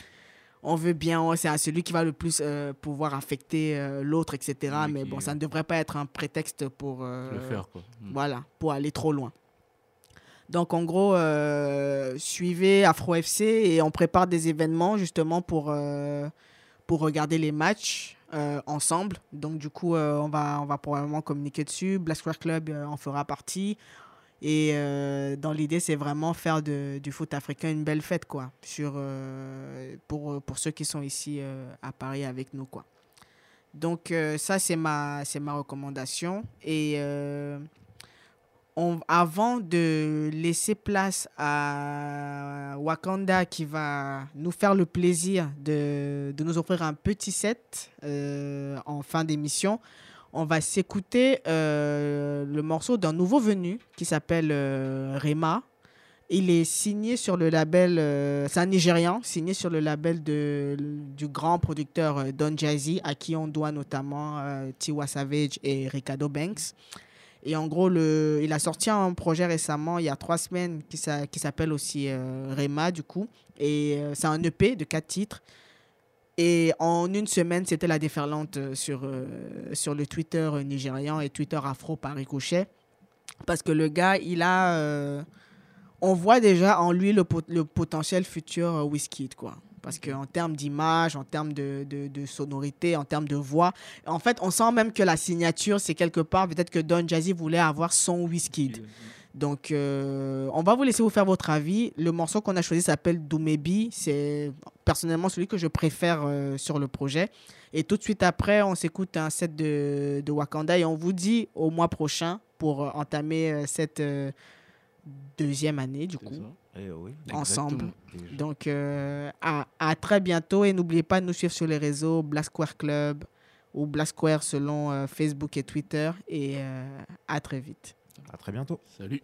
On veut bien, c'est à celui qui va le plus euh, pouvoir affecter euh, l'autre, etc. Oui, mais bon, ça ne devrait pas être un prétexte pour, euh, le faire quoi. Mm. voilà, pour aller trop loin. Donc, en gros, suivez Afro FC et on prépare des événements justement pour, pour regarder les matchs euh, ensemble. Donc, du coup, euh, on, va, on va probablement communiquer dessus. Black Club euh, en fera partie. Et dans l'idée, c'est vraiment faire de- du foot africain une belle fête, quoi, sur, pour, pour ceux qui sont ici à Paris avec nous, quoi. Donc, ça, c'est ma, ma recommandation. Et avant de laisser place à Wakanda qui va nous faire le plaisir de, nous offrir un petit set euh, en fin d'émission, on va s'écouter euh, le morceau d'un nouveau venu qui s'appelle euh, Rema. Il est signé sur le label, euh, c'est un Nigérian, signé sur le label du grand producteur Don Jazzy, à qui on doit notamment Tiwa Savage et Ricardo Banks. Et en gros, le, il a sorti un projet récemment, il y a trois semaines, qui qui s'appelle aussi euh, Rema, du coup. Et euh, c'est un EP de quatre titres. Et en une semaine, c'était la déferlante euh, sur, sur le Twitter nigérian et Twitter afro par ricochet. Parce que le gars, il a. on voit déjà en lui le, le potentiel futur Wizkid, quoi. Parce qu'en termes d'image, en termes de, de, de sonorité, en termes de voix, en fait, on sent même que la signature, c'est quelque part, peut-être que Don Jazzy voulait avoir son Wizkid. Donc, euh, on va vous laisser vous faire votre avis. Le morceau qu'on a choisi s'appelle Doumebi. C'est personnellement celui que je préfère euh, sur le projet. Et tout de suite après, on s'écoute un set de, de Wakanda et on vous dit au mois prochain pour euh, entamer cette euh, deuxième année, du coup, Eh oui. ensemble. Déjà. Donc, euh, à, à très bientôt et n'oubliez pas de nous suivre sur les réseaux Black Square Club ou Black Square selon euh, Facebook et Twitter. Et euh, à très vite. À très bientôt. Salut.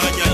montaña